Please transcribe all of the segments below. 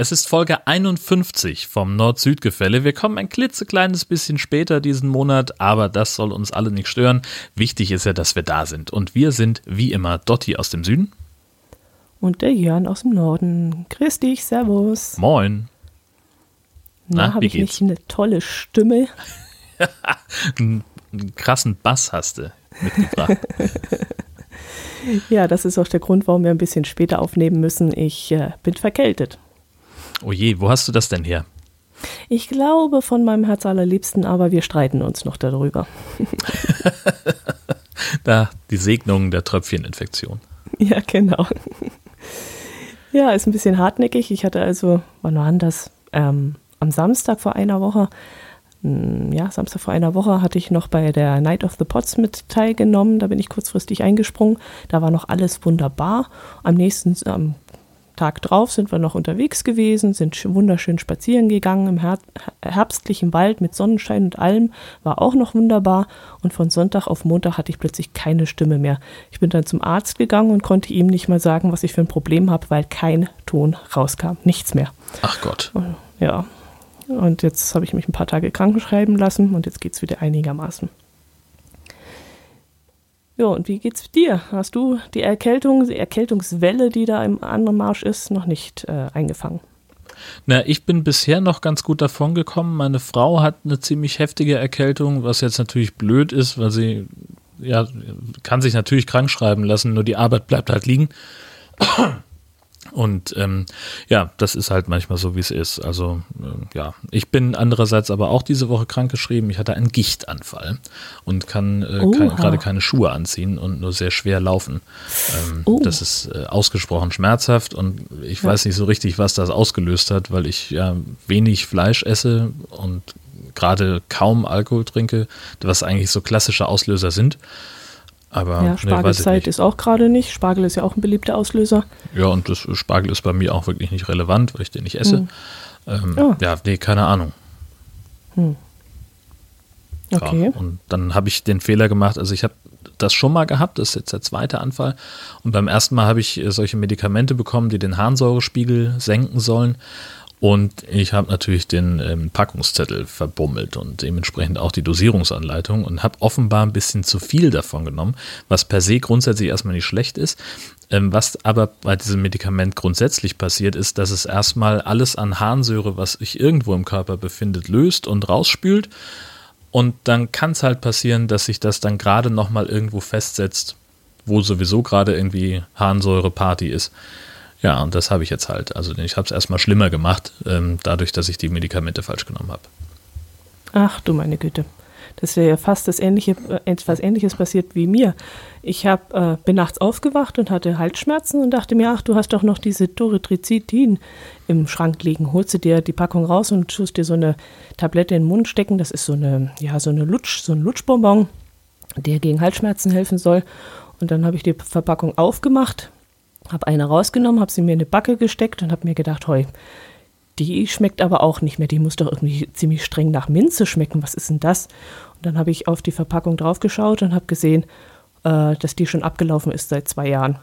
Es ist Folge 51 vom Nord-Süd-Gefälle. Wir kommen ein klitzekleines bisschen später diesen Monat, aber das soll uns alle nicht stören. Wichtig ist ja, dass wir da sind. Und wir sind wie immer Dotti aus dem Süden. Und der Jörn aus dem Norden. Grüß dich, Servus. Moin. Na, Na habe ich geht's? nicht eine tolle Stimme? einen, krassen Bass hast du mitgebracht. ja, das ist auch der Grund, warum wir ein bisschen später aufnehmen müssen. Ich äh, bin verkältet. Oh je, wo hast du das denn her? Ich glaube von meinem Herz allerliebsten, aber wir streiten uns noch darüber. da die Segnung der Tröpfcheninfektion. Ja, genau. Ja, ist ein bisschen hartnäckig. Ich hatte also, wann war das? Ähm, am Samstag vor einer Woche, hm, ja, Samstag vor einer Woche hatte ich noch bei der Night of the Pots mit teilgenommen. Da bin ich kurzfristig eingesprungen. Da war noch alles wunderbar. Am nächsten, am Tag drauf sind wir noch unterwegs gewesen, sind wunderschön spazieren gegangen im Her herbstlichen Wald mit Sonnenschein und allem, war auch noch wunderbar. Und von Sonntag auf Montag hatte ich plötzlich keine Stimme mehr. Ich bin dann zum Arzt gegangen und konnte ihm nicht mal sagen, was ich für ein Problem habe, weil kein Ton rauskam, nichts mehr. Ach Gott. Ja. Und jetzt habe ich mich ein paar Tage krankenschreiben lassen und jetzt geht es wieder einigermaßen. Ja, und wie geht's dir? Hast du die Erkältung, die Erkältungswelle, die da im anderen Marsch ist, noch nicht äh, eingefangen? Na, ich bin bisher noch ganz gut davon gekommen. Meine Frau hat eine ziemlich heftige Erkältung, was jetzt natürlich blöd ist, weil sie ja kann sich natürlich krank schreiben lassen, nur die Arbeit bleibt halt liegen. Und ähm, ja, das ist halt manchmal so, wie es ist. Also äh, ja, ich bin andererseits aber auch diese Woche krankgeschrieben. Ich hatte einen Gichtanfall und kann äh, ke gerade keine Schuhe anziehen und nur sehr schwer laufen. Ähm, oh. Das ist äh, ausgesprochen schmerzhaft und ich ja. weiß nicht so richtig, was das ausgelöst hat, weil ich ja wenig Fleisch esse und gerade kaum Alkohol trinke, was eigentlich so klassische Auslöser sind. Aber ja, Spargelzeit nee, ist auch gerade nicht. Spargel ist ja auch ein beliebter Auslöser. Ja, und das Spargel ist bei mir auch wirklich nicht relevant, weil ich den nicht esse. Hm. Ähm, oh. Ja, nee, keine Ahnung. Hm. Okay. Ja, und dann habe ich den Fehler gemacht, also ich habe das schon mal gehabt, das ist jetzt der zweite Anfall. Und beim ersten Mal habe ich solche Medikamente bekommen, die den Harnsäurespiegel senken sollen. Und ich habe natürlich den ähm, Packungszettel verbummelt und dementsprechend auch die Dosierungsanleitung und habe offenbar ein bisschen zu viel davon genommen, was per se grundsätzlich erstmal nicht schlecht ist. Ähm, was aber bei diesem Medikament grundsätzlich passiert, ist, dass es erstmal alles an Harnsäure, was sich irgendwo im Körper befindet, löst und rausspült. Und dann kann es halt passieren, dass sich das dann gerade nochmal irgendwo festsetzt, wo sowieso gerade irgendwie Harnsäure-Party ist. Ja, und das habe ich jetzt halt. Also ich habe es erstmal schlimmer gemacht, ähm, dadurch, dass ich die Medikamente falsch genommen habe. Ach du meine Güte. Das wäre ja fast das ähnliche, äh, etwas ähnliches passiert wie mir. Ich hab, äh, bin nachts aufgewacht und hatte Halsschmerzen und dachte mir, ach, du hast doch noch diese Doritrizidin im Schrank liegen. Holst du dir die Packung raus und tust dir so eine Tablette in den Mund stecken. Das ist so eine, ja, so eine Lutsch, so ein Lutschbonbon, der gegen Halsschmerzen helfen soll. Und dann habe ich die Verpackung aufgemacht, habe eine rausgenommen, habe sie mir in eine Backe gesteckt und habe mir gedacht, heu, die schmeckt aber auch nicht mehr. Die muss doch irgendwie ziemlich streng nach Minze schmecken. Was ist denn das? Und dann habe ich auf die Verpackung draufgeschaut und habe gesehen, äh, dass die schon abgelaufen ist seit zwei Jahren.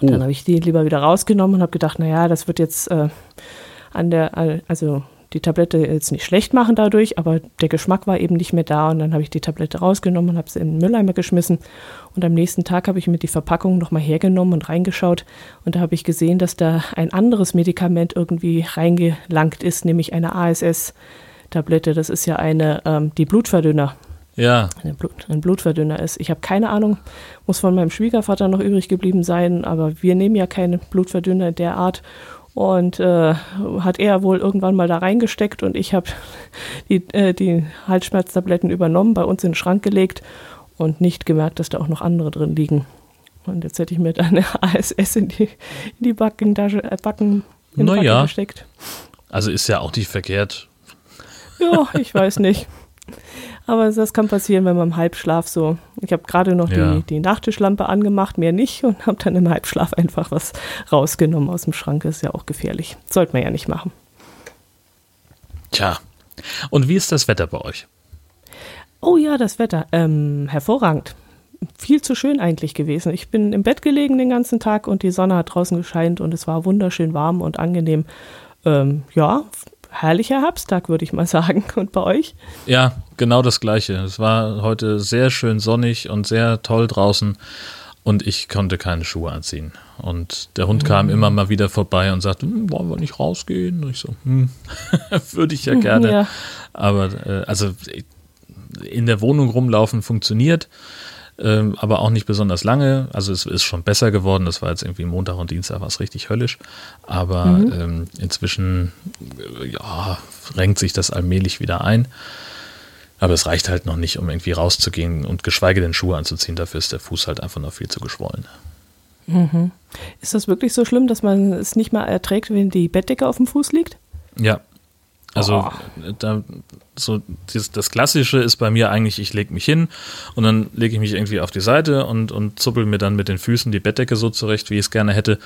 Und oh. dann habe ich die lieber wieder rausgenommen und habe gedacht, naja, das wird jetzt äh, an der, also die Tablette jetzt nicht schlecht machen dadurch, aber der Geschmack war eben nicht mehr da und dann habe ich die Tablette rausgenommen und habe sie in den Mülleimer geschmissen und am nächsten Tag habe ich mir die Verpackung nochmal hergenommen und reingeschaut und da habe ich gesehen, dass da ein anderes Medikament irgendwie reingelangt ist, nämlich eine ASS-Tablette. Das ist ja eine, ähm, die Blutverdünner. Ja. Blut, ein Blutverdünner ist. Ich habe keine Ahnung, muss von meinem Schwiegervater noch übrig geblieben sein, aber wir nehmen ja keine Blutverdünner der Art und äh, hat er wohl irgendwann mal da reingesteckt und ich habe die, äh, die Halsschmerztabletten übernommen, bei uns in den Schrank gelegt und nicht gemerkt, dass da auch noch andere drin liegen. Und jetzt hätte ich mir da eine ASS in die, in die Backentasche, äh, Backen in naja. Backen gesteckt. Also ist ja auch nicht verkehrt. Ja, ich weiß nicht. Aber das kann passieren, wenn man im Halbschlaf so. Ich habe gerade noch ja. die, die Nachttischlampe angemacht, mehr nicht, und habe dann im Halbschlaf einfach was rausgenommen aus dem Schrank. Ist ja auch gefährlich. Sollte man ja nicht machen. Tja. Und wie ist das Wetter bei euch? Oh ja, das Wetter. Ähm, hervorragend. Viel zu schön eigentlich gewesen. Ich bin im Bett gelegen den ganzen Tag und die Sonne hat draußen gescheint und es war wunderschön warm und angenehm. ähm, ja, herrlicher Herbsttag, würde ich mal sagen. Und bei euch? Ja, genau das Gleiche. Es war heute sehr schön sonnig und sehr toll draußen und ich konnte keine Schuhe anziehen. Und der Hund kam mhm. immer mal wieder vorbei und sagte, hm, wollen wir nicht rausgehen? Und ich so, hm, würde ich ja gerne. Ja. Aber äh, also in der Wohnung rumlaufen funktioniert, äh, aber auch nicht besonders lange. Also es ist schon besser geworden. Das war jetzt irgendwie Montag und Dienstag war es richtig höllisch. Aber mhm. ähm, inzwischen äh, ja, renkt sich das allmählich wieder ein. Aber es reicht halt noch nicht, um irgendwie rauszugehen und geschweige denn Schuhe anzuziehen. Dafür ist der Fuß halt einfach noch viel zu geschwollen. Mhm. Ist das wirklich so schlimm, dass man es nicht mal erträgt, wenn die Bettdecke auf dem Fuß liegt? Ja. Also oh. da, so das, das, Klassische ist bei mir eigentlich, ich lege mich hin und dann lege ich mich irgendwie auf die Seite und, und zuppel mir dann mit den Füßen die Bettdecke so zurecht, wie ich es gerne hätte.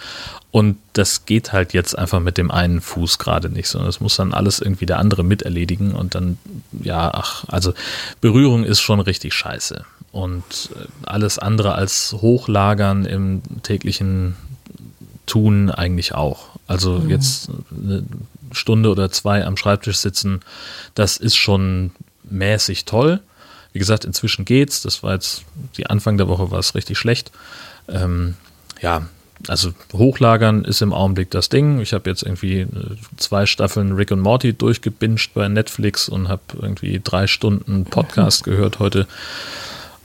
Und das geht halt jetzt einfach mit dem einen Fuß gerade nicht, sondern das muss dann alles irgendwie der andere miterledigen und dann, ja, ach, also Berührung ist schon richtig scheiße. Und äh, alles andere als Hochlagern im täglichen Tun eigentlich auch. Also mhm. jetzt eine Stunde oder zwei am Schreibtisch sitzen, das ist schon mäßig toll. Wie gesagt, inzwischen geht's. Das war jetzt, die Anfang der Woche war es richtig schlecht. Ähm, ja, also hochlagern ist im Augenblick das Ding. Ich habe jetzt irgendwie äh, zwei Staffeln Rick und Morty durchgebinged bei Netflix und habe irgendwie drei Stunden Podcast gehört heute.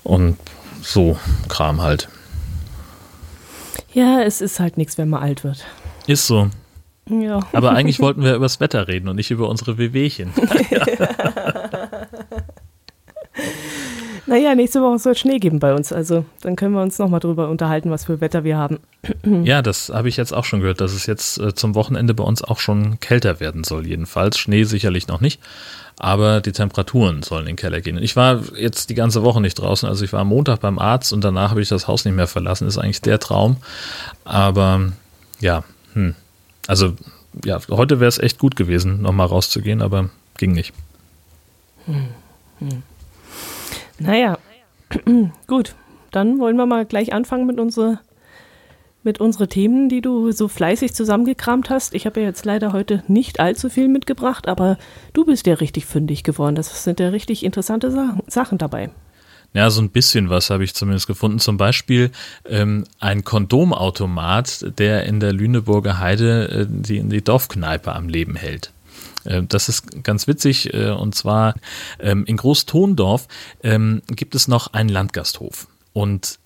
Und so Kram halt. Ja, es ist halt nichts, wenn man alt wird. Ist so. Ja. Aber eigentlich wollten wir über das Wetter reden und nicht über unsere Wehwehchen. naja, nächste Woche soll es Schnee geben bei uns. Also dann können wir uns nochmal drüber unterhalten, was für Wetter wir haben. ja, das habe ich jetzt auch schon gehört, dass es jetzt äh, zum Wochenende bei uns auch schon kälter werden soll, jedenfalls. Schnee sicherlich noch nicht. Aber die Temperaturen sollen in den Keller gehen. Ich war jetzt die ganze Woche nicht draußen. Also ich war am Montag beim Arzt und danach habe ich das Haus nicht mehr verlassen. Ist eigentlich der Traum. Aber ja, hm, also ja, heute wäre es echt gut gewesen, nochmal rauszugehen, aber ging nicht. Hm, hm. Naja, gut. Dann wollen wir mal gleich anfangen mit unsere, mit unsere Themen, die du so fleißig zusammengekramt hast. Ich habe ja jetzt leider heute nicht allzu viel mitgebracht, aber du bist ja richtig fündig geworden. Das sind ja richtig interessante Sachen dabei. Ja, so ein bisschen was habe ich zumindest gefunden. Zum Beispiel ähm, ein Kondomautomat, der in der Lüneburger Heide äh, die, die Dorfkneipe am Leben hält. Äh, das ist ganz witzig äh, und zwar ähm, in Großtondorf ähm, gibt es noch einen Landgasthof und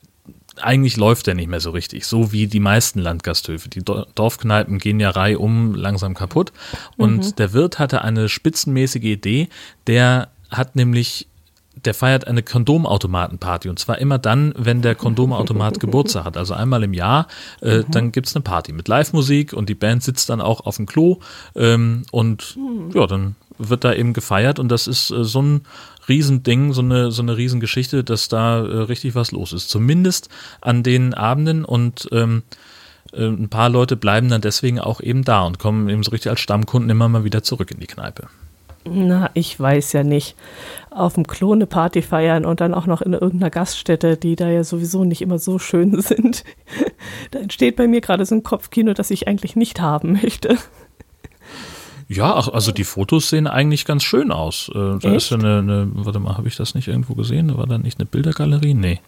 eigentlich läuft der nicht mehr so richtig, so wie die meisten Landgasthöfe. Die Dorfkneipen gehen ja reihum langsam kaputt und mhm. der Wirt hatte eine spitzenmäßige Idee, der hat nämlich der feiert eine Kondomautomatenparty und zwar immer dann, wenn der Kondomautomat Geburtstag hat. Also einmal im Jahr, äh, mhm. dann gibt es eine Party mit Live-Musik und die Band sitzt dann auch auf dem Klo ähm, und mhm. ja, dann wird da eben gefeiert und das ist äh, so ein Riesending, so eine, so eine Riesengeschichte, dass da äh, richtig was los ist. Zumindest an den Abenden und ähm, äh, ein paar Leute bleiben dann deswegen auch eben da und kommen eben so richtig als Stammkunden immer mal wieder zurück in die Kneipe. Na, ich weiß ja nicht. Auf dem Klo eine Party feiern und dann auch noch in irgendeiner Gaststätte, die da ja sowieso nicht immer so schön sind. da entsteht bei mir gerade so ein Kopfkino, das ich eigentlich nicht haben möchte. Ja, ach, also die Fotos sehen eigentlich ganz schön aus. Äh, da Echt? ist ja eine, eine, warte mal, habe ich das nicht irgendwo gesehen? Da war da nicht eine Bildergalerie? Nee.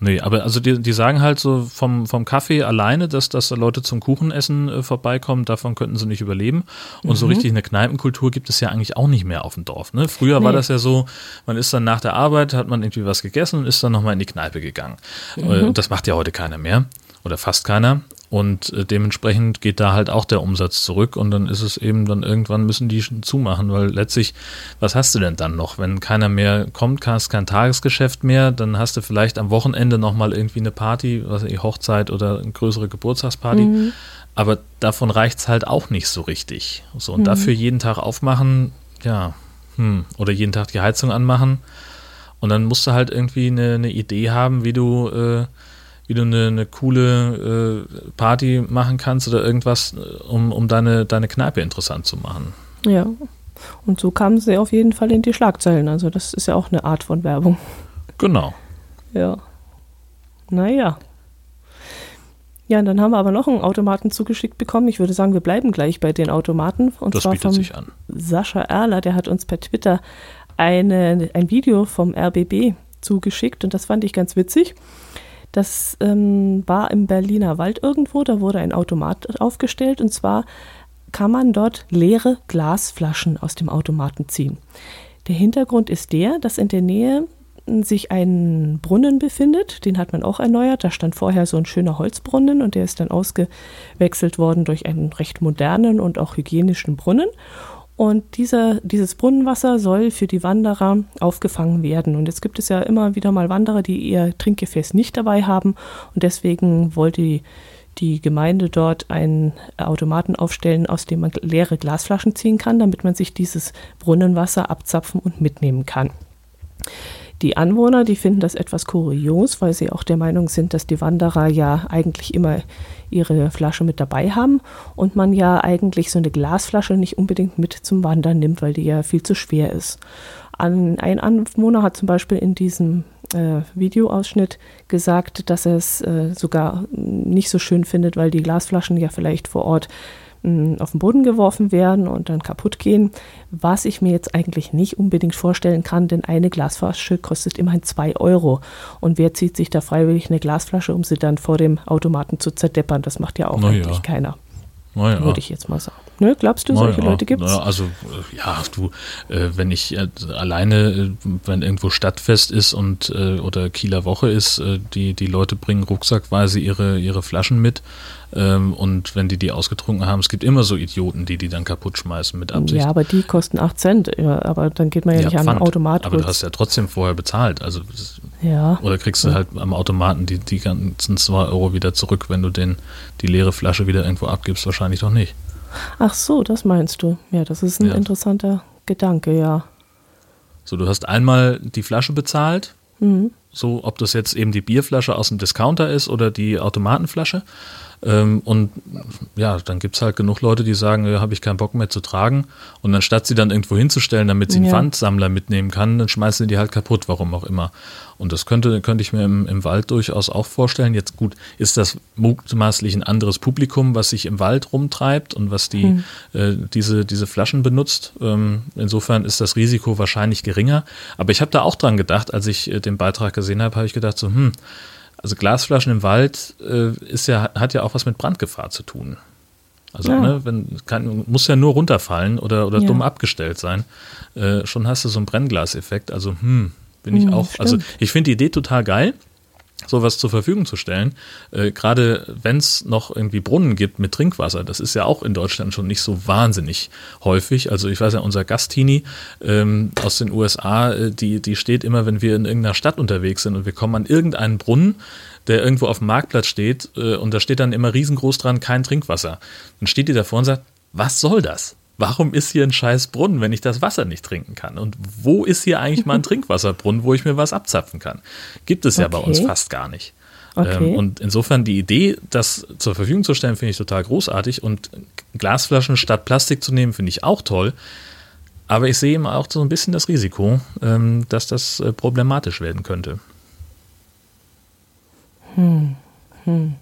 Nee, aber also die, die sagen halt so vom, vom Kaffee alleine, dass, dass da Leute zum Kuchenessen äh, vorbeikommen, davon könnten sie nicht überleben. Und mhm. so richtig eine Kneipenkultur gibt es ja eigentlich auch nicht mehr auf dem Dorf. Ne? Früher nee. war das ja so, man ist dann nach der Arbeit, hat man irgendwie was gegessen und ist dann nochmal in die Kneipe gegangen. Mhm. Äh, das macht ja heute keiner mehr oder fast keiner. Und äh, dementsprechend geht da halt auch der Umsatz zurück und dann ist es eben, dann irgendwann müssen die zumachen, weil letztlich, was hast du denn dann noch? Wenn keiner mehr kommt, hast kein Tagesgeschäft mehr, dann hast du vielleicht am Wochenende nochmal irgendwie eine Party, was ich, Hochzeit oder eine größere Geburtstagsparty. Mhm. Aber davon reicht es halt auch nicht so richtig. So, und mhm. dafür jeden Tag aufmachen, ja, hm, oder jeden Tag die Heizung anmachen. Und dann musst du halt irgendwie eine, eine Idee haben, wie du äh, wie du eine, eine coole äh, Party machen kannst oder irgendwas, äh, um, um deine, deine Kneipe interessant zu machen. Ja. Und so kamen sie auf jeden Fall in die Schlagzeilen. Also das ist ja auch eine Art von Werbung. Genau. Ja. Naja. Ja, und dann haben wir aber noch einen Automaten zugeschickt bekommen. Ich würde sagen, wir bleiben gleich bei den Automaten. Und das zwar bietet sich an. Sascha Erler, der hat uns per Twitter eine, ein Video vom RBB zugeschickt und das fand ich ganz witzig. Das ähm, war im Berliner Wald irgendwo, da wurde ein Automat aufgestellt und zwar kann man dort leere Glasflaschen aus dem Automaten ziehen. Der Hintergrund ist der, dass in der Nähe sich ein Brunnen befindet, den hat man auch erneuert. Da stand vorher so ein schöner Holzbrunnen und der ist dann ausgewechselt worden durch einen recht modernen und auch hygienischen Brunnen. Und dieser, dieses Brunnenwasser soll für die Wanderer aufgefangen werden. Und jetzt gibt es ja immer wieder mal Wanderer, die ihr Trinkgefäß nicht dabei haben. Und deswegen wollte die, die Gemeinde dort einen Automaten aufstellen, aus dem man leere Glasflaschen ziehen kann, damit man sich dieses Brunnenwasser abzapfen und mitnehmen kann. Die Anwohner, die finden das etwas kurios, weil sie auch der Meinung sind, dass die Wanderer ja eigentlich immer ihre Flasche mit dabei haben und man ja eigentlich so eine Glasflasche nicht unbedingt mit zum Wandern nimmt, weil die ja viel zu schwer ist. Ein Anwohner hat zum Beispiel in diesem äh, Videoausschnitt gesagt, dass er es äh, sogar nicht so schön findet, weil die Glasflaschen ja vielleicht vor Ort auf den Boden geworfen werden und dann kaputt gehen, was ich mir jetzt eigentlich nicht unbedingt vorstellen kann, denn eine Glasflasche kostet immerhin 2 Euro. Und wer zieht sich da freiwillig eine Glasflasche, um sie dann vor dem Automaten zu zerdeppern? Das macht ja auch Na eigentlich ja. keiner. Ja. Würde ich jetzt mal sagen. Ne, glaubst du, solche ja. Leute gibt es? Also, äh, ja, du, äh, wenn ich äh, alleine, äh, wenn irgendwo Stadtfest ist und äh, oder Kieler Woche ist, die, die Leute bringen rucksackweise ihre, ihre Flaschen mit ähm, und wenn die die ausgetrunken haben, es gibt immer so Idioten, die die dann kaputt schmeißen mit Absicht. Ja, aber die kosten 8 Cent. Ja, aber dann geht man ja, ja nicht Pfand, an den Automat. Aber du hast ja trotzdem vorher bezahlt. Also, ja. Oder kriegst du halt am Automaten die, die ganzen 2 Euro wieder zurück, wenn du den, die leere Flasche wieder irgendwo abgibst? Wahrscheinlich doch nicht. Ach so, das meinst du. Ja, das ist ein ja. interessanter Gedanke, ja. So, du hast einmal die Flasche bezahlt. Mhm. So, ob das jetzt eben die Bierflasche aus dem Discounter ist oder die Automatenflasche. Ähm, und ja, dann gibt es halt genug Leute, die sagen, ja, habe ich keinen Bock mehr zu tragen. Und anstatt sie dann irgendwo hinzustellen, damit sie einen ja. Pfandsammler mitnehmen kann, dann schmeißen sie die halt kaputt, warum auch immer. Und das könnte, könnte ich mir im, im Wald durchaus auch vorstellen. Jetzt gut, ist das mutmaßlich ein anderes Publikum, was sich im Wald rumtreibt und was die, hm. äh, diese, diese Flaschen benutzt. Ähm, insofern ist das Risiko wahrscheinlich geringer. Aber ich habe da auch dran gedacht, als ich äh, den Beitrag gesehen habe, habe ich gedacht, so, hm, also Glasflaschen im Wald äh, ist ja, hat ja auch was mit Brandgefahr zu tun. Also, ja. ne, wenn, kann, muss ja nur runterfallen oder, oder ja. dumm abgestellt sein. Äh, schon hast du so einen Brennglaseffekt. Also, hm, bin ich hm, auch. Stimmt. Also, ich finde die Idee total geil sowas zur Verfügung zu stellen. Äh, Gerade wenn es noch irgendwie Brunnen gibt mit Trinkwasser, das ist ja auch in Deutschland schon nicht so wahnsinnig häufig. Also ich weiß ja, unser Gastini ähm, aus den USA, äh, die, die steht immer, wenn wir in irgendeiner Stadt unterwegs sind und wir kommen an irgendeinen Brunnen, der irgendwo auf dem Marktplatz steht äh, und da steht dann immer riesengroß dran, kein Trinkwasser. Dann steht die davor und sagt, was soll das? Warum ist hier ein scheiß Brunnen, wenn ich das Wasser nicht trinken kann? Und wo ist hier eigentlich mal ein Trinkwasserbrunnen, wo ich mir was abzapfen kann? Gibt es ja okay. bei uns fast gar nicht. Okay. Ähm, und insofern die Idee, das zur Verfügung zu stellen, finde ich total großartig. Und Glasflaschen statt Plastik zu nehmen, finde ich auch toll. Aber ich sehe immer auch so ein bisschen das Risiko, ähm, dass das äh, problematisch werden könnte. Hm. Hm.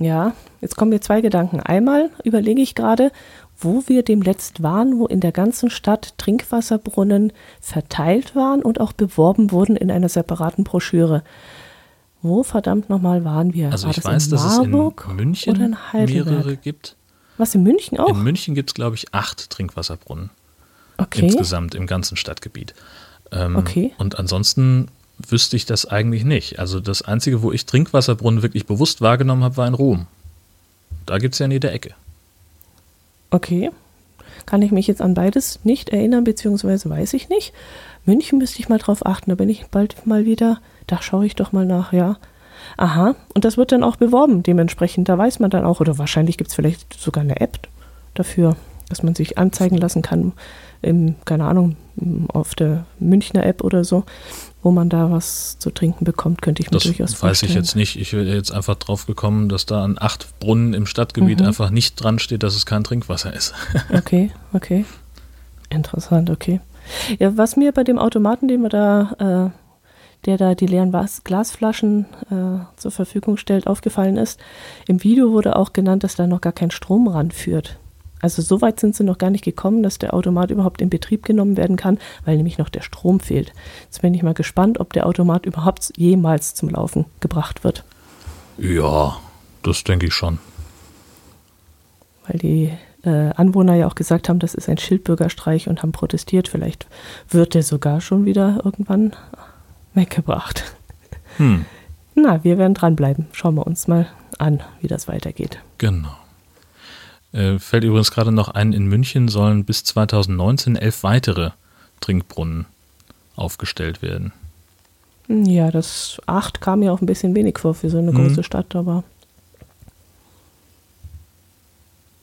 Ja, jetzt kommen mir zwei Gedanken. Einmal überlege ich gerade, wo wir demletzt waren, wo in der ganzen Stadt Trinkwasserbrunnen verteilt waren und auch beworben wurden in einer separaten Broschüre. Wo verdammt nochmal waren wir? Also War ich das weiß, dass es in München oder in mehrere gibt. Was, in München auch? In München gibt es, glaube ich, acht Trinkwasserbrunnen. Okay. Insgesamt im ganzen Stadtgebiet. Ähm, okay. Und ansonsten wüsste ich das eigentlich nicht. Also das Einzige, wo ich Trinkwasserbrunnen wirklich bewusst wahrgenommen habe, war in Rom. Da gibt es ja in jeder Ecke. Okay. Kann ich mich jetzt an beides nicht erinnern, beziehungsweise weiß ich nicht. München müsste ich mal drauf achten, da bin ich bald mal wieder. Da schaue ich doch mal nach, ja. Aha, und das wird dann auch beworben dementsprechend. Da weiß man dann auch, oder wahrscheinlich gibt es vielleicht sogar eine App dafür, dass man sich anzeigen lassen kann, im, keine Ahnung, auf der Münchner App oder so, wo man da was zu trinken bekommt, könnte ich mir das durchaus vorstellen. Weiß ich jetzt nicht. Ich bin jetzt einfach drauf gekommen, dass da an acht Brunnen im Stadtgebiet mhm. einfach nicht dran steht, dass es kein Trinkwasser ist. okay, okay. Interessant, okay. Ja, was mir bei dem Automaten, den wir da, äh, der da die leeren Glasflaschen äh, zur Verfügung stellt, aufgefallen ist. Im Video wurde auch genannt, dass da noch gar kein Strom ranführt. Also so weit sind sie noch gar nicht gekommen, dass der Automat überhaupt in Betrieb genommen werden kann, weil nämlich noch der Strom fehlt. Jetzt bin ich mal gespannt, ob der Automat überhaupt jemals zum Laufen gebracht wird. Ja, das denke ich schon. Weil die äh, Anwohner ja auch gesagt haben, das ist ein Schildbürgerstreich und haben protestiert. Vielleicht wird der sogar schon wieder irgendwann weggebracht. Hm. Na, wir werden dranbleiben. Schauen wir uns mal an, wie das weitergeht. Genau. Äh, fällt übrigens gerade noch ein, in München sollen bis 2019 elf weitere Trinkbrunnen aufgestellt werden. Ja, das acht kam mir auch ein bisschen wenig vor für so eine mhm. große Stadt, aber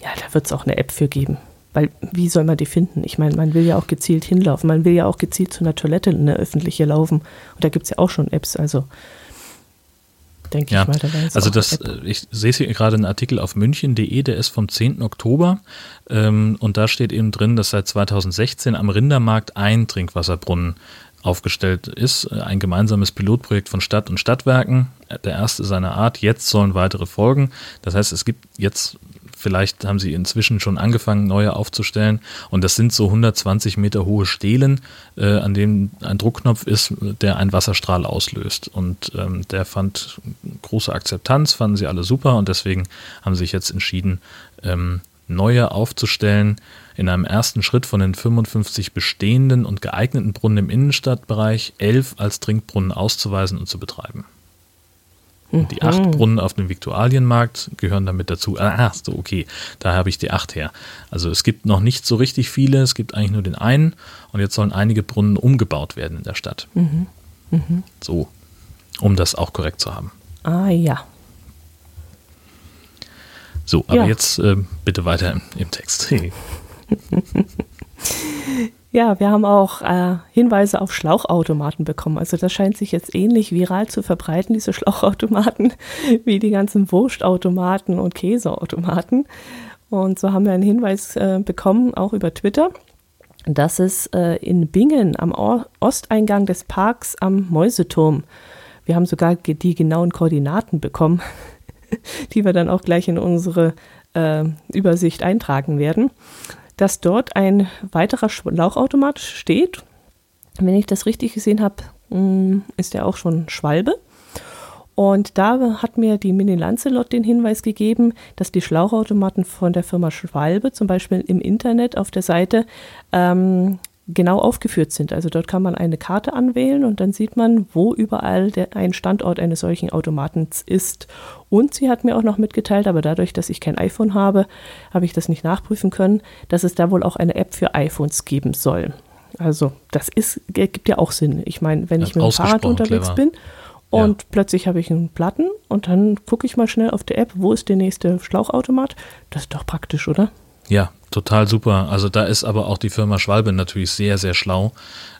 ja, da wird es auch eine App für geben. Weil wie soll man die finden? Ich meine, man will ja auch gezielt hinlaufen, man will ja auch gezielt zu einer Toilette, eine öffentliche laufen. Und da gibt es ja auch schon Apps, also denke ja. ich mal. Da also das. Äh, ich sehe hier gerade einen Artikel auf münchen.de, der ist vom 10. Oktober ähm, und da steht eben drin, dass seit 2016 am Rindermarkt ein Trinkwasserbrunnen aufgestellt ist. Äh, ein gemeinsames Pilotprojekt von Stadt und Stadtwerken, der erste seiner Art. Jetzt sollen weitere folgen. Das heißt, es gibt jetzt Vielleicht haben sie inzwischen schon angefangen, neue aufzustellen. Und das sind so 120 Meter hohe Stelen, äh, an denen ein Druckknopf ist, der einen Wasserstrahl auslöst. Und ähm, der fand große Akzeptanz, fanden sie alle super. Und deswegen haben sie sich jetzt entschieden, ähm, neue aufzustellen. In einem ersten Schritt von den 55 bestehenden und geeigneten Brunnen im Innenstadtbereich elf als Trinkbrunnen auszuweisen und zu betreiben. Und die acht mhm. Brunnen auf dem Viktualienmarkt gehören damit dazu. Ah, so, okay, da habe ich die acht her. Also es gibt noch nicht so richtig viele, es gibt eigentlich nur den einen und jetzt sollen einige Brunnen umgebaut werden in der Stadt. Mhm. Mhm. So, um das auch korrekt zu haben. Ah ja. So, aber ja. jetzt äh, bitte weiter im, im Text. Ja, wir haben auch äh, Hinweise auf Schlauchautomaten bekommen. Also das scheint sich jetzt ähnlich viral zu verbreiten, diese Schlauchautomaten, wie die ganzen Wurstautomaten und Käseautomaten. Und so haben wir einen Hinweis äh, bekommen, auch über Twitter, dass es äh, in Bingen am o Osteingang des Parks am Mäuseturm, wir haben sogar die genauen Koordinaten bekommen, die wir dann auch gleich in unsere äh, Übersicht eintragen werden dass dort ein weiterer Schlauchautomat steht. Wenn ich das richtig gesehen habe, mm, ist der auch schon Schwalbe. Und da hat mir die Mini Lancelot den Hinweis gegeben, dass die Schlauchautomaten von der Firma Schwalbe zum Beispiel im Internet auf der Seite ähm, genau aufgeführt sind. Also dort kann man eine Karte anwählen und dann sieht man, wo überall der, ein Standort eines solchen Automatens ist. Und sie hat mir auch noch mitgeteilt, aber dadurch, dass ich kein iPhone habe, habe ich das nicht nachprüfen können, dass es da wohl auch eine App für iPhones geben soll. Also das ist, gibt ja auch Sinn. Ich meine, wenn ich mit dem Fahrrad unterwegs clever. bin und ja. plötzlich habe ich einen Platten und dann gucke ich mal schnell auf der App, wo ist der nächste Schlauchautomat. Das ist doch praktisch, oder? Ja, total super. Also da ist aber auch die Firma Schwalbe natürlich sehr, sehr schlau,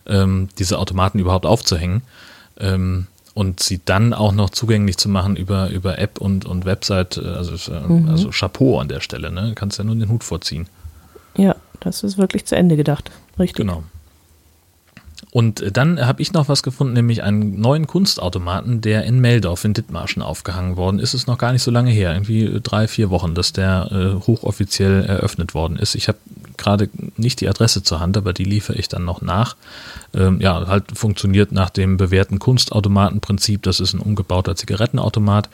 ähm, diese Automaten überhaupt aufzuhängen ähm, und sie dann auch noch zugänglich zu machen über, über App und, und Website. Äh, also, äh, mhm. also Chapeau an der Stelle, ne? Du kannst ja nur den Hut vorziehen. Ja, das ist wirklich zu Ende gedacht. Richtig. Genau. Und dann habe ich noch was gefunden, nämlich einen neuen Kunstautomaten, der in Meldorf in Dithmarschen aufgehangen worden ist. Ist noch gar nicht so lange her, irgendwie drei, vier Wochen, dass der äh, hochoffiziell eröffnet worden ist. Ich habe gerade nicht die Adresse zur Hand, aber die liefere ich dann noch nach. Ähm, ja, halt funktioniert nach dem bewährten Kunstautomatenprinzip. Das ist ein umgebauter Zigarettenautomat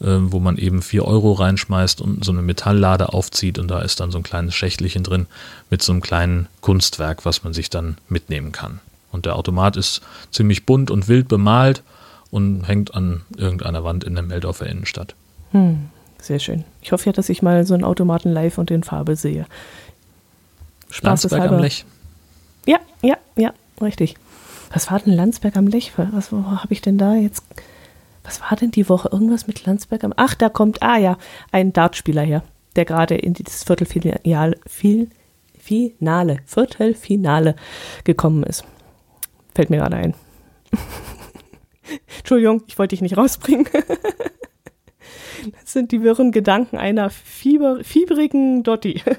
äh, wo man eben 4 Euro reinschmeißt und so eine Metalllade aufzieht und da ist dann so ein kleines Schächtelchen drin mit so einem kleinen Kunstwerk, was man sich dann mitnehmen kann. Und der Automat ist ziemlich bunt und wild bemalt und hängt an irgendeiner Wand in der Meldorfer Innenstadt. Hm, sehr schön. Ich hoffe ja, dass ich mal so einen Automaten live und in Farbe sehe. Spaß Landsberg am Lech. Ja, ja, ja, richtig. Was war denn Landsberg am Lech? Was habe ich denn da jetzt? Was war denn die Woche? Irgendwas mit Landsberg am. Ach, da kommt, ah ja, ein Dartspieler her, der gerade in dieses Viertelfinale, Finale, Viertelfinale gekommen ist. Fällt mir gerade ein. Entschuldigung, ich wollte dich nicht rausbringen. das sind die wirren Gedanken einer fieber, fieberigen Dotti.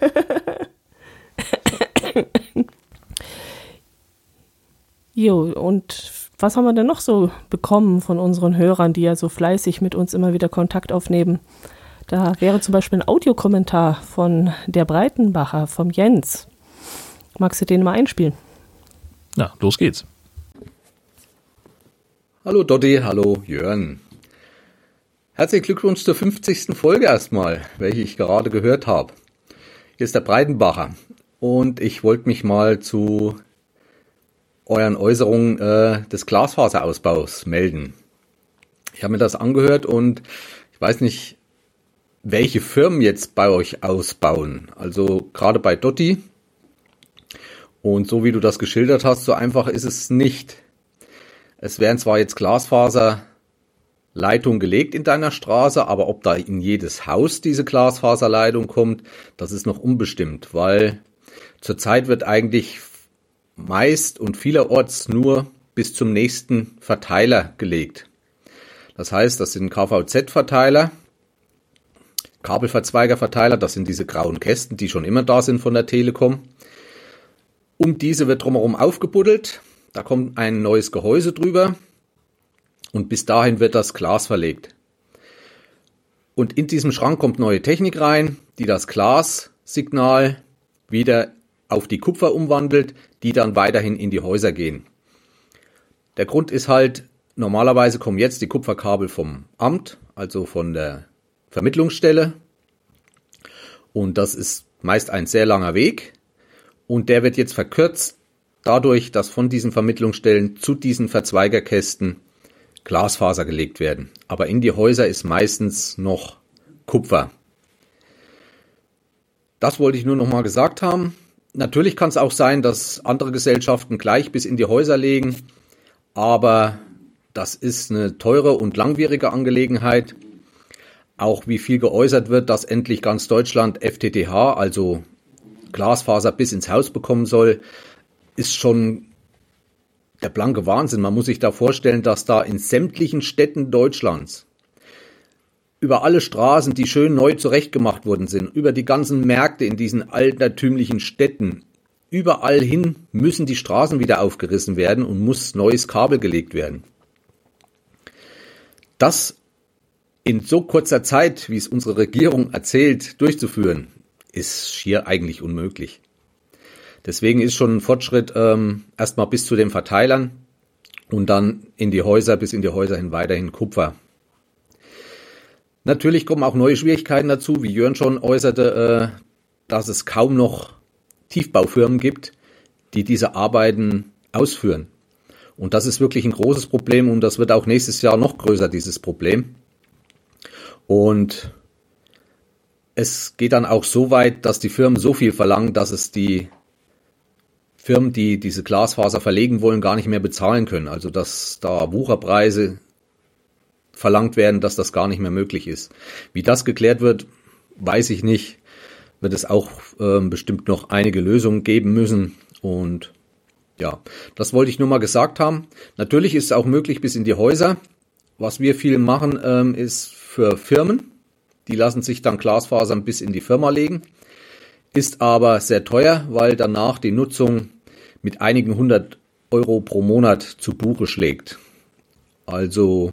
Jo, und was haben wir denn noch so bekommen von unseren Hörern, die ja so fleißig mit uns immer wieder Kontakt aufnehmen? Da wäre zum Beispiel ein Audiokommentar von der Breitenbacher, vom Jens. Magst du den mal einspielen? Ja, los geht's. Hallo Dotti, hallo Jörn. Herzlichen Glückwunsch zur 50. Folge erstmal, welche ich gerade gehört habe. Hier ist der Breitenbacher und ich wollte mich mal zu euren Äußerungen äh, des Glasfaserausbaus melden. Ich habe mir das angehört und ich weiß nicht, welche Firmen jetzt bei euch ausbauen. Also gerade bei Dotti. Und so wie du das geschildert hast, so einfach ist es nicht. Es werden zwar jetzt Glasfaserleitungen gelegt in deiner Straße, aber ob da in jedes Haus diese Glasfaserleitung kommt, das ist noch unbestimmt, weil zurzeit wird eigentlich meist und vielerorts nur bis zum nächsten Verteiler gelegt. Das heißt, das sind KVZ-Verteiler, Kabelverzweigerverteiler, das sind diese grauen Kästen, die schon immer da sind von der Telekom. Um diese wird drumherum aufgebuddelt, da kommt ein neues Gehäuse drüber und bis dahin wird das Glas verlegt. Und in diesem Schrank kommt neue Technik rein, die das Glassignal wieder auf die Kupfer umwandelt, die dann weiterhin in die Häuser gehen. Der Grund ist halt, normalerweise kommen jetzt die Kupferkabel vom Amt, also von der Vermittlungsstelle. Und das ist meist ein sehr langer Weg. Und der wird jetzt verkürzt dadurch, dass von diesen Vermittlungsstellen zu diesen Verzweigerkästen Glasfaser gelegt werden. Aber in die Häuser ist meistens noch Kupfer. Das wollte ich nur noch mal gesagt haben. Natürlich kann es auch sein, dass andere Gesellschaften gleich bis in die Häuser legen, aber das ist eine teure und langwierige Angelegenheit. Auch wie viel geäußert wird, dass endlich ganz Deutschland FTTH, also Glasfaser bis ins Haus bekommen soll, ist schon der blanke Wahnsinn. Man muss sich da vorstellen, dass da in sämtlichen Städten Deutschlands über alle Straßen, die schön neu zurechtgemacht worden sind, über die ganzen Märkte in diesen altertümlichen Städten, überall hin müssen die Straßen wieder aufgerissen werden und muss neues Kabel gelegt werden. Das in so kurzer Zeit, wie es unsere Regierung erzählt, durchzuführen, ist schier eigentlich unmöglich. Deswegen ist schon ein Fortschritt ähm, erstmal bis zu den Verteilern und dann in die Häuser, bis in die Häuser hin weiterhin Kupfer Natürlich kommen auch neue Schwierigkeiten dazu, wie Jörn schon äußerte, äh, dass es kaum noch Tiefbaufirmen gibt, die diese Arbeiten ausführen. Und das ist wirklich ein großes Problem und das wird auch nächstes Jahr noch größer, dieses Problem. Und es geht dann auch so weit, dass die Firmen so viel verlangen, dass es die Firmen, die diese Glasfaser verlegen wollen, gar nicht mehr bezahlen können. Also dass da Wucherpreise verlangt werden, dass das gar nicht mehr möglich ist. Wie das geklärt wird, weiß ich nicht. Wird es auch äh, bestimmt noch einige Lösungen geben müssen. Und ja, das wollte ich nur mal gesagt haben. Natürlich ist es auch möglich bis in die Häuser. Was wir viel machen, ähm, ist für Firmen. Die lassen sich dann Glasfasern bis in die Firma legen. Ist aber sehr teuer, weil danach die Nutzung mit einigen hundert Euro pro Monat zu Buche schlägt. Also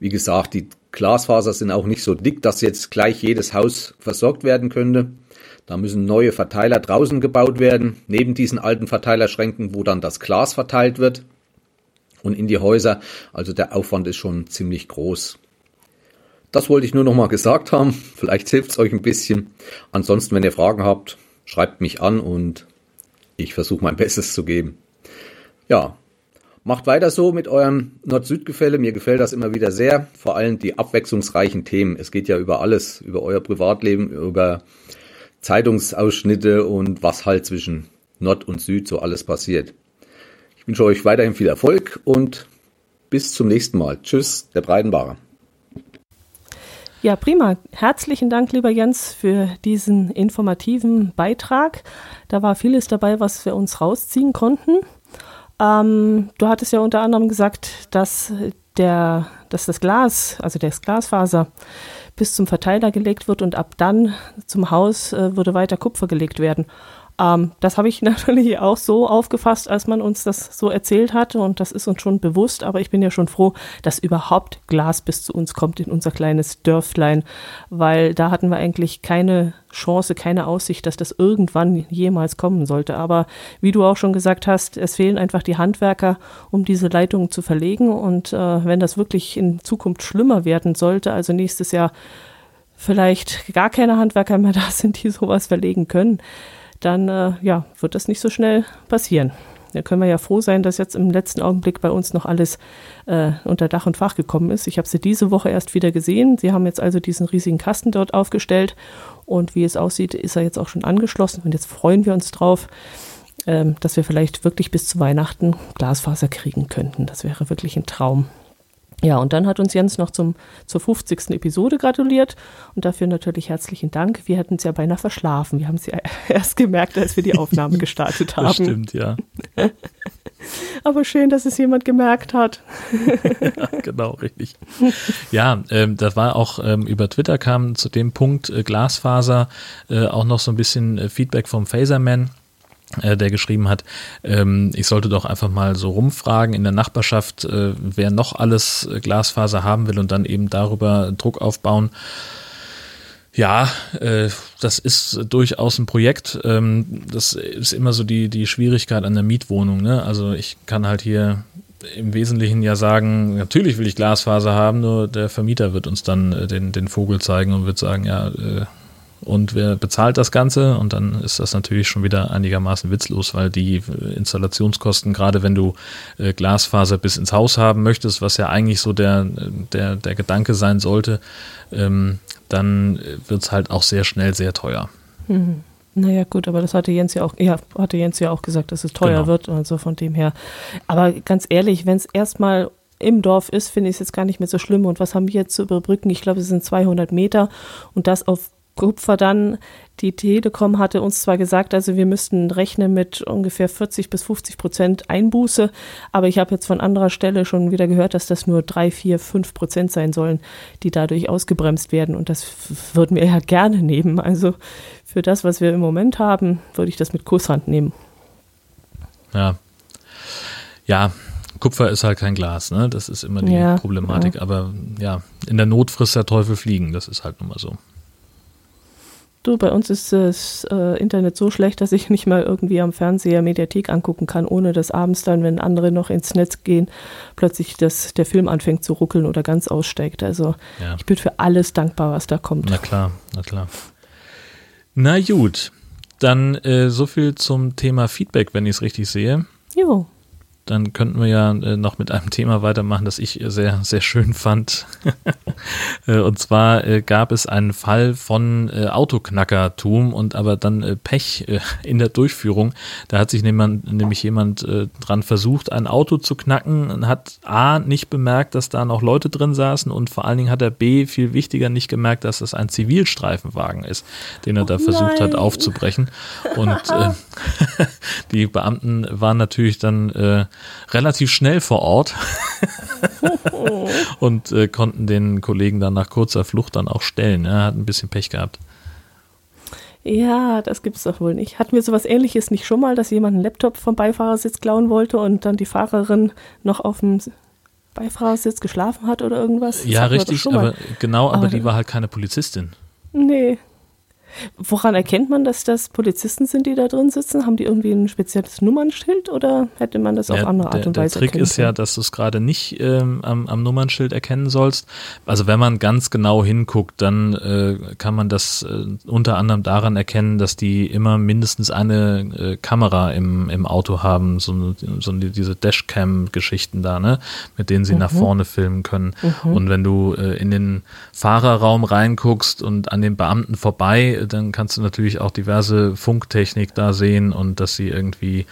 wie gesagt, die Glasfaser sind auch nicht so dick, dass jetzt gleich jedes Haus versorgt werden könnte. Da müssen neue Verteiler draußen gebaut werden, neben diesen alten Verteilerschränken, wo dann das Glas verteilt wird und in die Häuser. Also der Aufwand ist schon ziemlich groß. Das wollte ich nur noch mal gesagt haben. Vielleicht hilft es euch ein bisschen. Ansonsten, wenn ihr Fragen habt, schreibt mich an und ich versuche mein Bestes zu geben. Ja, Macht weiter so mit eurem Nord-Süd-Gefälle. Mir gefällt das immer wieder sehr. Vor allem die abwechslungsreichen Themen. Es geht ja über alles, über euer Privatleben, über Zeitungsausschnitte und was halt zwischen Nord und Süd so alles passiert. Ich wünsche euch weiterhin viel Erfolg und bis zum nächsten Mal. Tschüss, der Breitenbarer. Ja, prima. Herzlichen Dank, lieber Jens, für diesen informativen Beitrag. Da war vieles dabei, was wir uns rausziehen konnten. Ähm, du hattest ja unter anderem gesagt, dass, der, dass das Glas, also das Glasfaser, bis zum Verteiler gelegt wird und ab dann zum Haus äh, würde weiter Kupfer gelegt werden. Ähm, das habe ich natürlich auch so aufgefasst, als man uns das so erzählt hatte. Und das ist uns schon bewusst, aber ich bin ja schon froh, dass überhaupt Glas bis zu uns kommt in unser kleines Dörflein, weil da hatten wir eigentlich keine Chance, keine Aussicht, dass das irgendwann jemals kommen sollte. Aber wie du auch schon gesagt hast, es fehlen einfach die Handwerker, um diese Leitungen zu verlegen. Und äh, wenn das wirklich in Zukunft schlimmer werden sollte, also nächstes Jahr vielleicht gar keine Handwerker mehr da sind, die sowas verlegen können, dann äh, ja, wird das nicht so schnell passieren. Da können wir ja froh sein, dass jetzt im letzten Augenblick bei uns noch alles äh, unter Dach und Fach gekommen ist. Ich habe sie diese Woche erst wieder gesehen. Sie haben jetzt also diesen riesigen Kasten dort aufgestellt und wie es aussieht, ist er jetzt auch schon angeschlossen und jetzt freuen wir uns drauf, ähm, dass wir vielleicht wirklich bis zu Weihnachten Glasfaser kriegen könnten. Das wäre wirklich ein Traum. Ja, und dann hat uns Jens noch zum, zur 50. Episode gratuliert und dafür natürlich herzlichen Dank. Wir hätten es ja beinahe verschlafen. Wir haben es ja erst gemerkt, als wir die Aufnahme gestartet haben. Das stimmt, ja. Aber schön, dass es jemand gemerkt hat. ja, genau, richtig. Ja, ähm, das war auch ähm, über Twitter kam zu dem Punkt äh, Glasfaser äh, auch noch so ein bisschen äh, Feedback vom Phaserman der geschrieben hat, ähm, ich sollte doch einfach mal so rumfragen in der Nachbarschaft, äh, wer noch alles äh, Glasfaser haben will und dann eben darüber Druck aufbauen. Ja, äh, das ist durchaus ein Projekt. Ähm, das ist immer so die, die Schwierigkeit an der Mietwohnung. Ne? Also ich kann halt hier im Wesentlichen ja sagen, natürlich will ich Glasfaser haben, nur der Vermieter wird uns dann äh, den, den Vogel zeigen und wird sagen, ja, äh, und wer bezahlt das Ganze? Und dann ist das natürlich schon wieder einigermaßen witzlos, weil die Installationskosten, gerade wenn du äh, Glasfaser bis ins Haus haben möchtest, was ja eigentlich so der, der, der Gedanke sein sollte, ähm, dann wird es halt auch sehr schnell sehr teuer. Mhm. Naja, gut, aber das hatte Jens ja auch, ja, hatte Jens ja auch gesagt, dass es teuer genau. wird und so von dem her. Aber ganz ehrlich, wenn es erstmal im Dorf ist, finde ich es jetzt gar nicht mehr so schlimm. Und was haben wir jetzt zu überbrücken? Ich glaube, es sind 200 Meter und das auf Kupfer dann, die Telekom hatte uns zwar gesagt, also wir müssten rechnen mit ungefähr 40 bis 50 Prozent Einbuße, aber ich habe jetzt von anderer Stelle schon wieder gehört, dass das nur 3, 4, 5 Prozent sein sollen, die dadurch ausgebremst werden und das würden wir ja gerne nehmen. Also für das, was wir im Moment haben, würde ich das mit Kusshand nehmen. Ja. Ja, Kupfer ist halt kein Glas, ne? Das ist immer die ja, Problematik. Ja. Aber ja, in der Not frisst der Teufel fliegen, das ist halt nun mal so. Du, bei uns ist das äh, Internet so schlecht, dass ich nicht mal irgendwie am Fernseher Mediathek angucken kann, ohne dass abends dann, wenn andere noch ins Netz gehen, plötzlich das, der Film anfängt zu ruckeln oder ganz aussteigt. Also ja. ich bin für alles dankbar, was da kommt. Na klar, na klar. Na gut, dann äh, so viel zum Thema Feedback, wenn ich es richtig sehe. Jo dann könnten wir ja äh, noch mit einem Thema weitermachen, das ich sehr, sehr schön fand. Äh, und zwar äh, gab es einen Fall von Autoknackertum und aber dann Pech in der Durchführung. Da hat sich nämlich jemand dran versucht, ein Auto zu knacken und hat A nicht bemerkt, dass da noch Leute drin saßen und vor allen Dingen hat er B viel wichtiger nicht gemerkt, dass das ein Zivilstreifenwagen ist, den er da oh versucht hat aufzubrechen. Und äh, die Beamten waren natürlich dann äh, relativ schnell vor Ort und äh, konnten den Kollegen dann nach kurzer Flucht dann auch stellen. Er hat ein bisschen Pech gehabt. Ja, das gibt es doch wohl nicht. Hatten wir sowas ähnliches nicht schon mal, dass jemand einen Laptop vom Beifahrersitz klauen wollte und dann die Fahrerin noch auf dem Beifahrersitz geschlafen hat oder irgendwas? ja, richtig, aber genau, aber, aber die war halt keine Polizistin. Nee, Woran erkennt man, dass das Polizisten sind, die da drin sitzen? Haben die irgendwie ein spezielles Nummernschild oder hätte man das auf ja, andere Art und Weise erkennen Der Trick ist ja, dass du es gerade nicht ähm, am, am, Nummernschild erkennen sollst. Also wenn man ganz genau hinguckt, dann äh, kann man das äh, unter anderem daran erkennen, dass die immer mindestens eine äh, Kamera im, im Auto haben, so, so diese Dashcam-Geschichten da, ne, mit denen sie mhm. nach vorne filmen können. Mhm. Und wenn du äh, in den Fahrerraum reinguckst und an den Beamten vorbei dann kannst du natürlich auch diverse Funktechnik da sehen und dass sie irgendwie,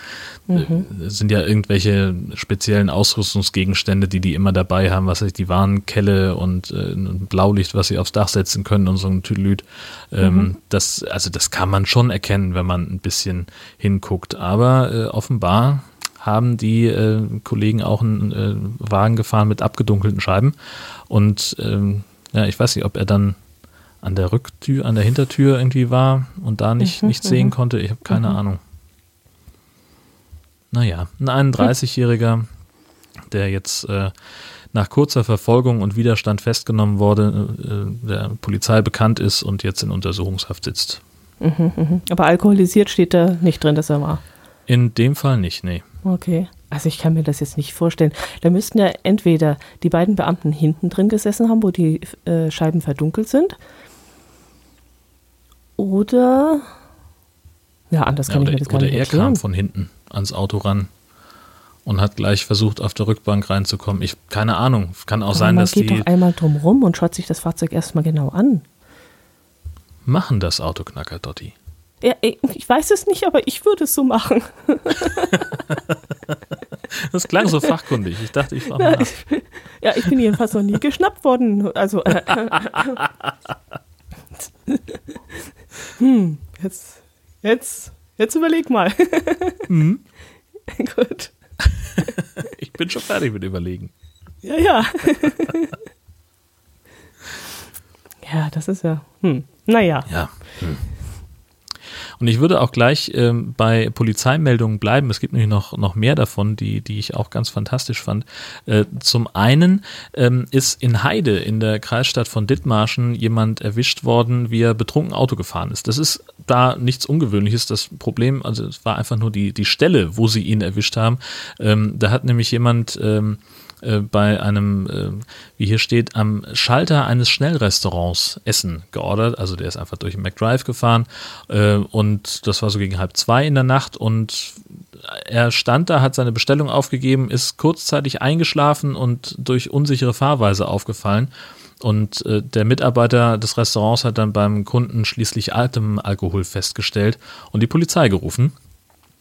äh, mhm. äh, sind ja irgendwelche speziellen Ausrüstungsgegenstände, die die immer dabei haben, was heißt die Warnkelle und äh, Blaulicht, was sie aufs Dach setzen können und so ein Tüdelüt. Ähm, mhm. das, also das kann man schon erkennen, wenn man ein bisschen hinguckt. Aber äh, offenbar haben die äh, Kollegen auch einen äh, Wagen gefahren mit abgedunkelten Scheiben und ähm, ja, ich weiß nicht, ob er dann an der Rücktür, an der Hintertür irgendwie war und da nicht, mhm, nichts sehen mhm. konnte. Ich habe keine mhm. Ahnung. Naja, ein 31-Jähriger, der jetzt äh, nach kurzer Verfolgung und Widerstand festgenommen wurde, äh, der Polizei bekannt ist und jetzt in Untersuchungshaft sitzt. Mhm, mh. Aber alkoholisiert steht da nicht drin, dass er war. In dem Fall nicht, nee. Okay. Also ich kann mir das jetzt nicht vorstellen. Da müssten ja entweder die beiden Beamten hinten drin gesessen haben, wo die äh, Scheiben verdunkelt sind. Oder ja, anders kann ja, oder, ich mir das gar nicht erklären. Oder er kam von hinten ans Auto ran und hat gleich versucht, auf der Rückbank reinzukommen. Ich keine Ahnung. Kann auch aber sein, dass die. Man geht doch einmal drum rum und schaut sich das Fahrzeug erstmal genau an. Machen das Autoknacker, Dotti. Ja, ich weiß es nicht, aber ich würde es so machen. das klang so fachkundig. Ich dachte, ich frage mal nach. Ja, ich bin jedenfalls noch nie geschnappt worden. Also. Äh, hm, jetzt, jetzt, jetzt überleg mal. Mhm. Gut. ich bin schon fertig mit Überlegen. Ja, ja. ja, das ist ja. Hm. Naja. Ja. Hm. Und ich würde auch gleich ähm, bei Polizeimeldungen bleiben. Es gibt nämlich noch, noch mehr davon, die, die ich auch ganz fantastisch fand. Äh, zum einen ähm, ist in Heide in der Kreisstadt von Dithmarschen jemand erwischt worden, wie er betrunken Auto gefahren ist. Das ist da nichts Ungewöhnliches. Das Problem, also es war einfach nur die, die Stelle, wo sie ihn erwischt haben. Ähm, da hat nämlich jemand ähm, äh, bei einem, äh, wie hier steht, am Schalter eines Schnellrestaurants Essen geordert. Also der ist einfach durch den McDrive gefahren äh, und das war so gegen halb zwei in der Nacht und er stand da, hat seine Bestellung aufgegeben, ist kurzzeitig eingeschlafen und durch unsichere Fahrweise aufgefallen. Und äh, der Mitarbeiter des Restaurants hat dann beim Kunden schließlich Atemalkohol festgestellt und die Polizei gerufen.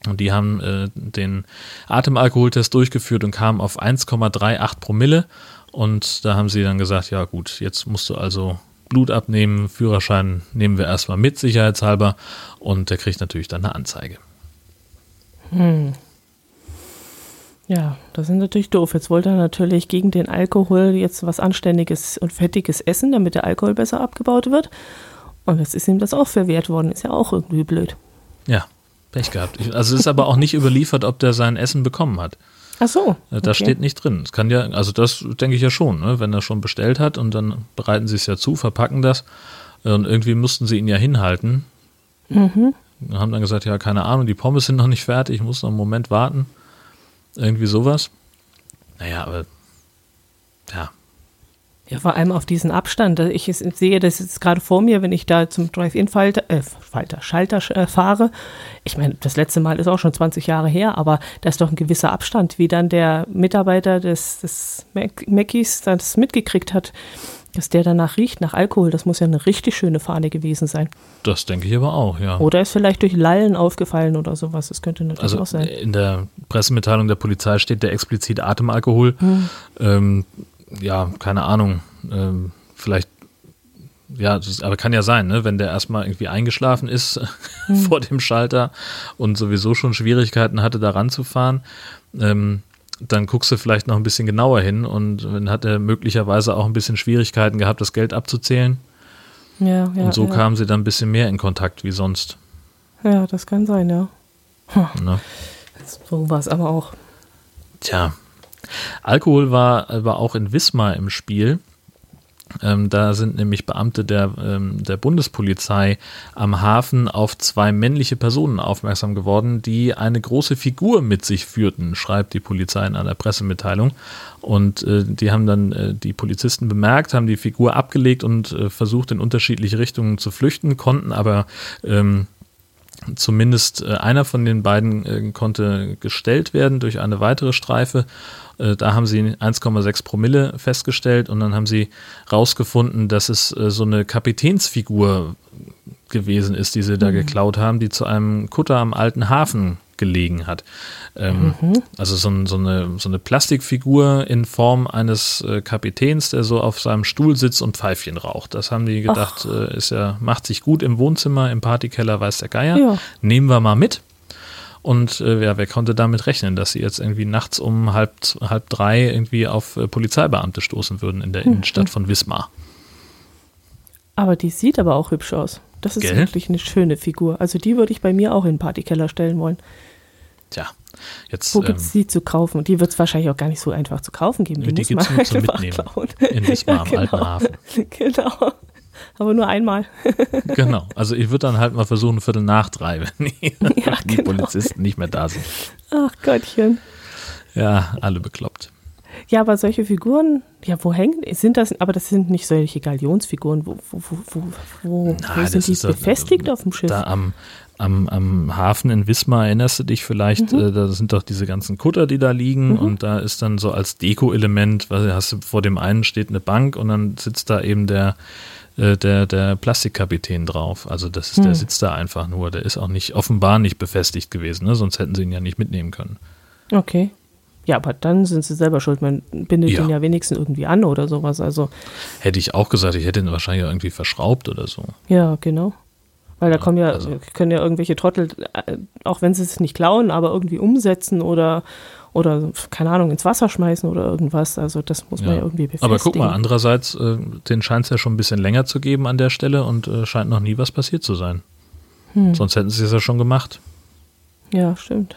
Und die haben äh, den Atemalkoholtest durchgeführt und kamen auf 1,38 Promille. Und da haben sie dann gesagt, ja gut, jetzt musst du also Blut abnehmen, Führerschein nehmen wir erstmal mit, sicherheitshalber. Und der kriegt natürlich dann eine Anzeige. Hm. Ja, das ist natürlich doof. Jetzt wollte er natürlich gegen den Alkohol jetzt was Anständiges und Fettiges essen, damit der Alkohol besser abgebaut wird. Und jetzt ist ihm das auch verwehrt worden. Ist ja auch irgendwie blöd. Ja, Pech gehabt. Also es ist aber auch nicht überliefert, ob der sein Essen bekommen hat. Ach so. Äh, okay. Da steht nicht drin. Es kann ja, also das denke ich ja schon, ne? wenn er schon bestellt hat und dann bereiten sie es ja zu, verpacken das und irgendwie mussten sie ihn ja hinhalten. Mhm. Haben dann gesagt, ja, keine Ahnung, die Pommes sind noch nicht fertig, ich muss noch einen Moment warten. Irgendwie sowas. Naja, aber ja, ja, vor allem auf diesen Abstand. Ich sehe das jetzt gerade vor mir, wenn ich da zum Drive-In-Falter, äh, Falter, Schalter äh, fahre. Ich meine, das letzte Mal ist auch schon 20 Jahre her, aber da ist doch ein gewisser Abstand, wie dann der Mitarbeiter des, des Mackies das mitgekriegt hat, dass der danach riecht, nach Alkohol. Das muss ja eine richtig schöne Fahne gewesen sein. Das denke ich aber auch, ja. Oder ist vielleicht durch Lallen aufgefallen oder sowas. Das könnte natürlich also auch sein. In der Pressemitteilung der Polizei steht der explizit Atemalkohol. Hm. Ähm, ja, keine Ahnung, ähm, vielleicht, ja, das, aber kann ja sein, ne, wenn der erstmal irgendwie eingeschlafen ist mhm. vor dem Schalter und sowieso schon Schwierigkeiten hatte, da ranzufahren, ähm, dann guckst du vielleicht noch ein bisschen genauer hin und dann hat er möglicherweise auch ein bisschen Schwierigkeiten gehabt, das Geld abzuzählen. Ja, ja. Und so ja. kamen sie dann ein bisschen mehr in Kontakt wie sonst. Ja, das kann sein, ja. Hm. Ne? So war es aber auch. Tja, Alkohol war aber auch in Wismar im Spiel. Ähm, da sind nämlich Beamte der, ähm, der Bundespolizei am Hafen auf zwei männliche Personen aufmerksam geworden, die eine große Figur mit sich führten, schreibt die Polizei in einer Pressemitteilung. Und äh, die haben dann äh, die Polizisten bemerkt, haben die Figur abgelegt und äh, versucht, in unterschiedliche Richtungen zu flüchten, konnten aber ähm, zumindest äh, einer von den beiden äh, konnte gestellt werden durch eine weitere Streife äh, da haben sie 1,6 Promille festgestellt und dann haben sie rausgefunden, dass es äh, so eine Kapitänsfigur gewesen ist, die sie da mhm. geklaut haben, die zu einem Kutter am alten Hafen gelegen hat. Ähm, mhm. Also so, so, eine, so eine Plastikfigur in Form eines äh, Kapitäns, der so auf seinem Stuhl sitzt und Pfeifchen raucht. Das haben die gedacht, äh, ist ja, macht sich gut im Wohnzimmer, im Partykeller weiß der Geier. Ja. Nehmen wir mal mit. Und äh, ja, wer konnte damit rechnen, dass sie jetzt irgendwie nachts um halb, halb drei irgendwie auf äh, Polizeibeamte stoßen würden in der hm. Innenstadt von Wismar? Aber die sieht aber auch hübsch aus. Das ist Gell? wirklich eine schöne Figur. Also die würde ich bei mir auch in den Partykeller stellen wollen. Tja, jetzt. Wo gibt es ähm, die zu kaufen? Und die wird es wahrscheinlich auch gar nicht so einfach zu kaufen geben. Die, die gibt es nur zum Mitnehmen. Klauen. In Wismar genau. alten Hafen. Genau. Aber nur einmal. genau. Also ich würde dann halt mal versuchen, ein Viertel nach drei, wenn die, ja, die genau. Polizisten nicht mehr da sind. Ach Gottchen. Ja, alle bekloppt. Ja, aber solche Figuren, ja, wo hängen, sind das, aber das sind nicht solche Galionsfiguren, wo, wo, wo, wo, Nein, sind die befestigt da, auf dem Schiff? Da am, am, am Hafen in Wismar erinnerst du dich vielleicht, mhm. äh, da sind doch diese ganzen Kutter, die da liegen mhm. und da ist dann so als Deko-Element, was hast du, vor dem einen steht eine Bank und dann sitzt da eben der, äh, der, der Plastikkapitän drauf. Also das ist, mhm. der sitzt da einfach nur, der ist auch nicht, offenbar nicht befestigt gewesen, ne? sonst hätten sie ihn ja nicht mitnehmen können. Okay. Ja, aber dann sind sie selber schuld. Man bindet ja. ihn ja wenigstens irgendwie an oder sowas. Also hätte ich auch gesagt, ich hätte ihn wahrscheinlich irgendwie verschraubt oder so. Ja, genau. Weil da kommen ja, also. können ja irgendwelche Trottel, äh, auch wenn sie es nicht klauen, aber irgendwie umsetzen oder, oder, keine Ahnung, ins Wasser schmeißen oder irgendwas. Also das muss man ja, ja irgendwie befestigen. Aber guck mal, andererseits, äh, den scheint es ja schon ein bisschen länger zu geben an der Stelle und äh, scheint noch nie was passiert zu sein. Hm. Sonst hätten sie es ja schon gemacht. Ja, stimmt.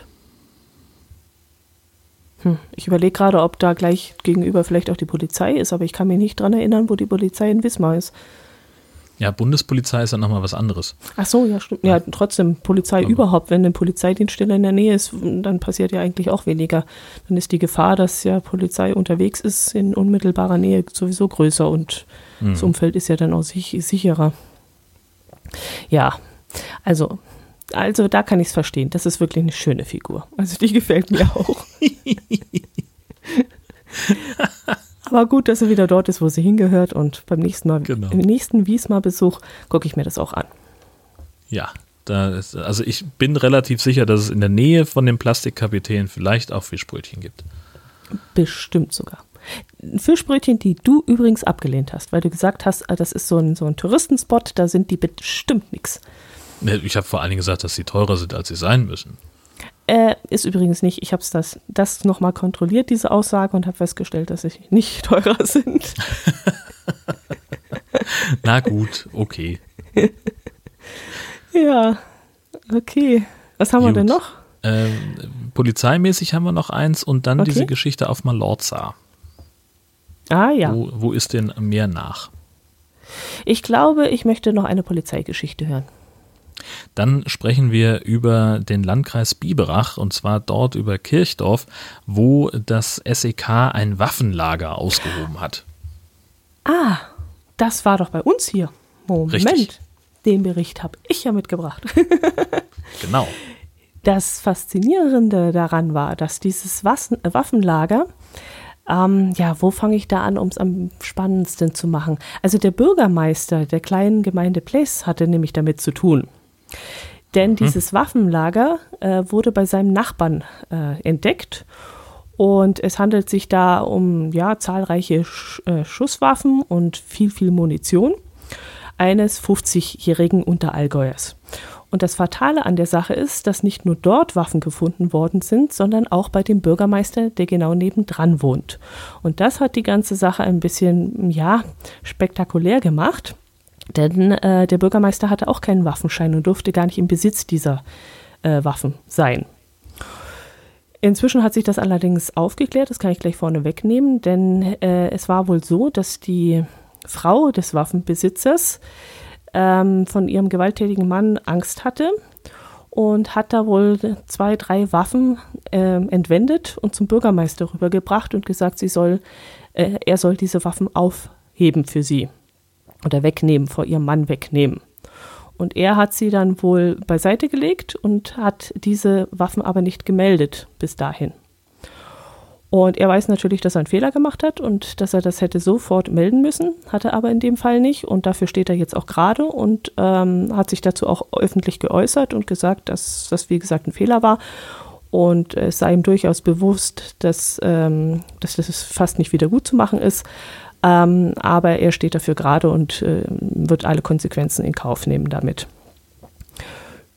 Hm. Ich überlege gerade, ob da gleich gegenüber vielleicht auch die Polizei ist, aber ich kann mich nicht dran erinnern, wo die Polizei in Wismar ist. Ja, Bundespolizei ist ja nochmal was anderes. Ach so, ja, stimmt. Ja, trotzdem, Polizei aber. überhaupt. Wenn ein Polizeidienststelle in der Nähe ist, dann passiert ja eigentlich auch weniger. Dann ist die Gefahr, dass ja Polizei unterwegs ist, in unmittelbarer Nähe sowieso größer und mhm. das Umfeld ist ja dann auch sich, sicherer. Ja, also also da kann ich es verstehen. Das ist wirklich eine schöne Figur. Also die gefällt mir auch. Aber gut, dass sie wieder dort ist, wo sie hingehört. Und beim nächsten Mal, genau. im nächsten Wiesmar-Besuch gucke ich mir das auch an. Ja, ist, also ich bin relativ sicher, dass es in der Nähe von dem Plastikkapitän vielleicht auch Fischbrötchen gibt. Bestimmt sogar. Fischbrötchen, die du übrigens abgelehnt hast, weil du gesagt hast, das ist so ein, so ein Touristenspot, da sind die bestimmt nichts. Ich habe vor allen Dingen gesagt, dass sie teurer sind, als sie sein müssen. Äh, ist übrigens nicht. Ich habe das, das nochmal kontrolliert, diese Aussage, und habe festgestellt, dass sie nicht teurer sind. Na gut, okay. ja, okay. Was haben gut. wir denn noch? Ähm, polizeimäßig haben wir noch eins und dann okay. diese Geschichte auf Malorza. Ah ja. Wo, wo ist denn mehr nach? Ich glaube, ich möchte noch eine Polizeigeschichte hören. Dann sprechen wir über den Landkreis Biberach und zwar dort über Kirchdorf, wo das SEK ein Waffenlager ausgehoben hat. Ah, das war doch bei uns hier. Moment, Richtig. den Bericht habe ich ja mitgebracht. genau. Das Faszinierende daran war, dass dieses Waffenlager ähm, ja, wo fange ich da an, um es am spannendsten zu machen? Also der Bürgermeister der kleinen Gemeinde Place hatte nämlich damit zu tun. Denn mhm. dieses Waffenlager äh, wurde bei seinem Nachbarn äh, entdeckt und es handelt sich da um ja, zahlreiche Sch äh, Schusswaffen und viel, viel Munition eines 50-jährigen Unterallgäuers. Und das Fatale an der Sache ist, dass nicht nur dort Waffen gefunden worden sind, sondern auch bei dem Bürgermeister, der genau nebendran wohnt. Und das hat die ganze Sache ein bisschen, ja, spektakulär gemacht. Denn äh, der Bürgermeister hatte auch keinen Waffenschein und durfte gar nicht im Besitz dieser äh, Waffen sein. Inzwischen hat sich das allerdings aufgeklärt, das kann ich gleich vorne wegnehmen, denn äh, es war wohl so, dass die Frau des Waffenbesitzers ähm, von ihrem gewalttätigen Mann Angst hatte und hat da wohl zwei, drei Waffen äh, entwendet und zum Bürgermeister rübergebracht und gesagt, sie soll, äh, er soll diese Waffen aufheben für sie oder wegnehmen, vor ihrem Mann wegnehmen. Und er hat sie dann wohl beiseite gelegt und hat diese Waffen aber nicht gemeldet bis dahin. Und er weiß natürlich, dass er einen Fehler gemacht hat und dass er das hätte sofort melden müssen, hat er aber in dem Fall nicht. Und dafür steht er jetzt auch gerade und ähm, hat sich dazu auch öffentlich geäußert und gesagt, dass das, wie gesagt, ein Fehler war. Und es sei ihm durchaus bewusst, dass, ähm, dass das fast nicht wieder gut zu machen ist. Ähm, aber er steht dafür gerade und äh, wird alle Konsequenzen in Kauf nehmen damit.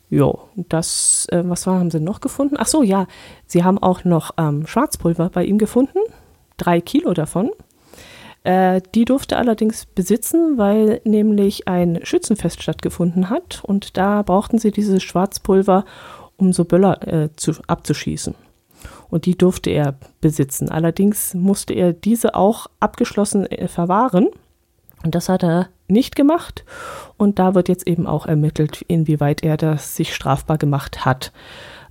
Jo, das, äh, was war, haben sie noch gefunden? Ach so, ja, sie haben auch noch ähm, Schwarzpulver bei ihm gefunden, drei Kilo davon. Äh, die durfte allerdings besitzen, weil nämlich ein Schützenfest stattgefunden hat und da brauchten sie dieses Schwarzpulver, um so Böller äh, zu, abzuschießen. Und die durfte er besitzen. Allerdings musste er diese auch abgeschlossen äh, verwahren. Und das hat er nicht gemacht. Und da wird jetzt eben auch ermittelt, inwieweit er das sich strafbar gemacht hat.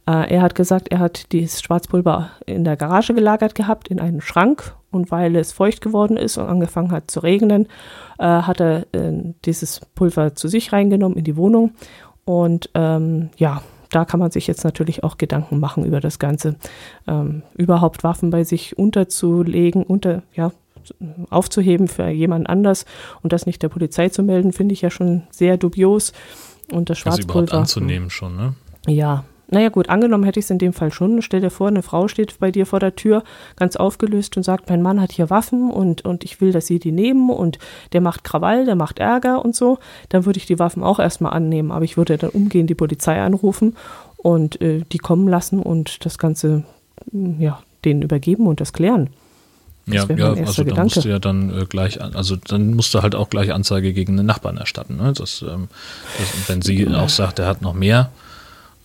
Äh, er hat gesagt, er hat dieses Schwarzpulver in der Garage gelagert gehabt, in einem Schrank. Und weil es feucht geworden ist und angefangen hat zu regnen, äh, hat er äh, dieses Pulver zu sich reingenommen in die Wohnung. Und ähm, ja, da kann man sich jetzt natürlich auch Gedanken machen über das Ganze. Ähm, überhaupt Waffen bei sich unterzulegen, unter, ja, aufzuheben für jemand anders und das nicht der Polizei zu melden, finde ich ja schon sehr dubios. Und das Schwarzpulver. Also überhaupt anzunehmen schon, ne? Ja, naja gut, angenommen hätte ich es in dem Fall schon. Stell dir vor, eine Frau steht bei dir vor der Tür, ganz aufgelöst und sagt, mein Mann hat hier Waffen und, und ich will, dass sie die nehmen und der macht Krawall, der macht Ärger und so. Dann würde ich die Waffen auch erstmal annehmen, aber ich würde dann umgehend die Polizei anrufen und äh, die kommen lassen und das Ganze ja, denen übergeben und das klären. Das ja, ja also da musst du ja dann äh, gleich, also dann musst du halt auch gleich Anzeige gegen den Nachbarn erstatten. Ne? Das, ähm, das, wenn sie auch sagt, er hat noch mehr,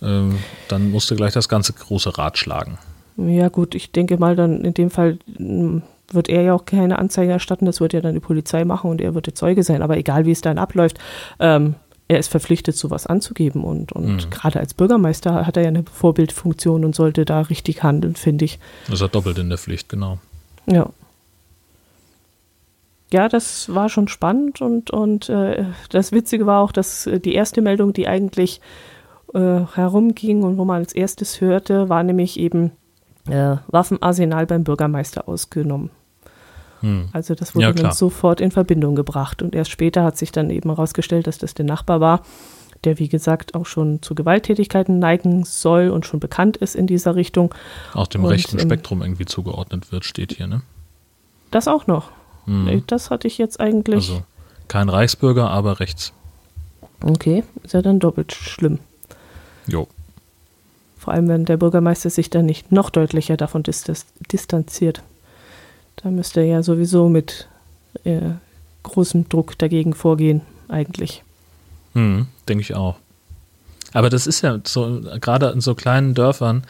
ähm, dann musst du gleich das ganze große Rad schlagen. Ja gut, ich denke mal dann in dem Fall hm, wird er ja auch keine Anzeige erstatten, das wird ja dann die Polizei machen und er wird der Zeuge sein. Aber egal wie es dann abläuft, ähm, er ist verpflichtet, sowas anzugeben. Und, und mhm. gerade als Bürgermeister hat er ja eine Vorbildfunktion und sollte da richtig handeln, finde ich. Das ist er doppelt in der Pflicht, genau. Ja. Ja, das war schon spannend und, und äh, das Witzige war auch, dass äh, die erste Meldung, die eigentlich äh, herumging und wo man als erstes hörte, war nämlich eben äh, Waffenarsenal beim Bürgermeister ausgenommen. Hm. Also das wurde ja, dann sofort in Verbindung gebracht und erst später hat sich dann eben herausgestellt, dass das der Nachbar war, der wie gesagt auch schon zu Gewalttätigkeiten neigen soll und schon bekannt ist in dieser Richtung. Auch dem und, rechten Spektrum irgendwie zugeordnet wird, steht hier, ne? Das auch noch. Hm. Das hatte ich jetzt eigentlich. Also kein Reichsbürger, aber rechts. Okay, ist ja dann doppelt schlimm. Jo. Vor allem, wenn der Bürgermeister sich dann nicht noch deutlicher davon distanziert. Da müsste er ja sowieso mit äh, großem Druck dagegen vorgehen, eigentlich. Hm, denke ich auch. Aber das ist ja so, gerade in so kleinen Dörfern,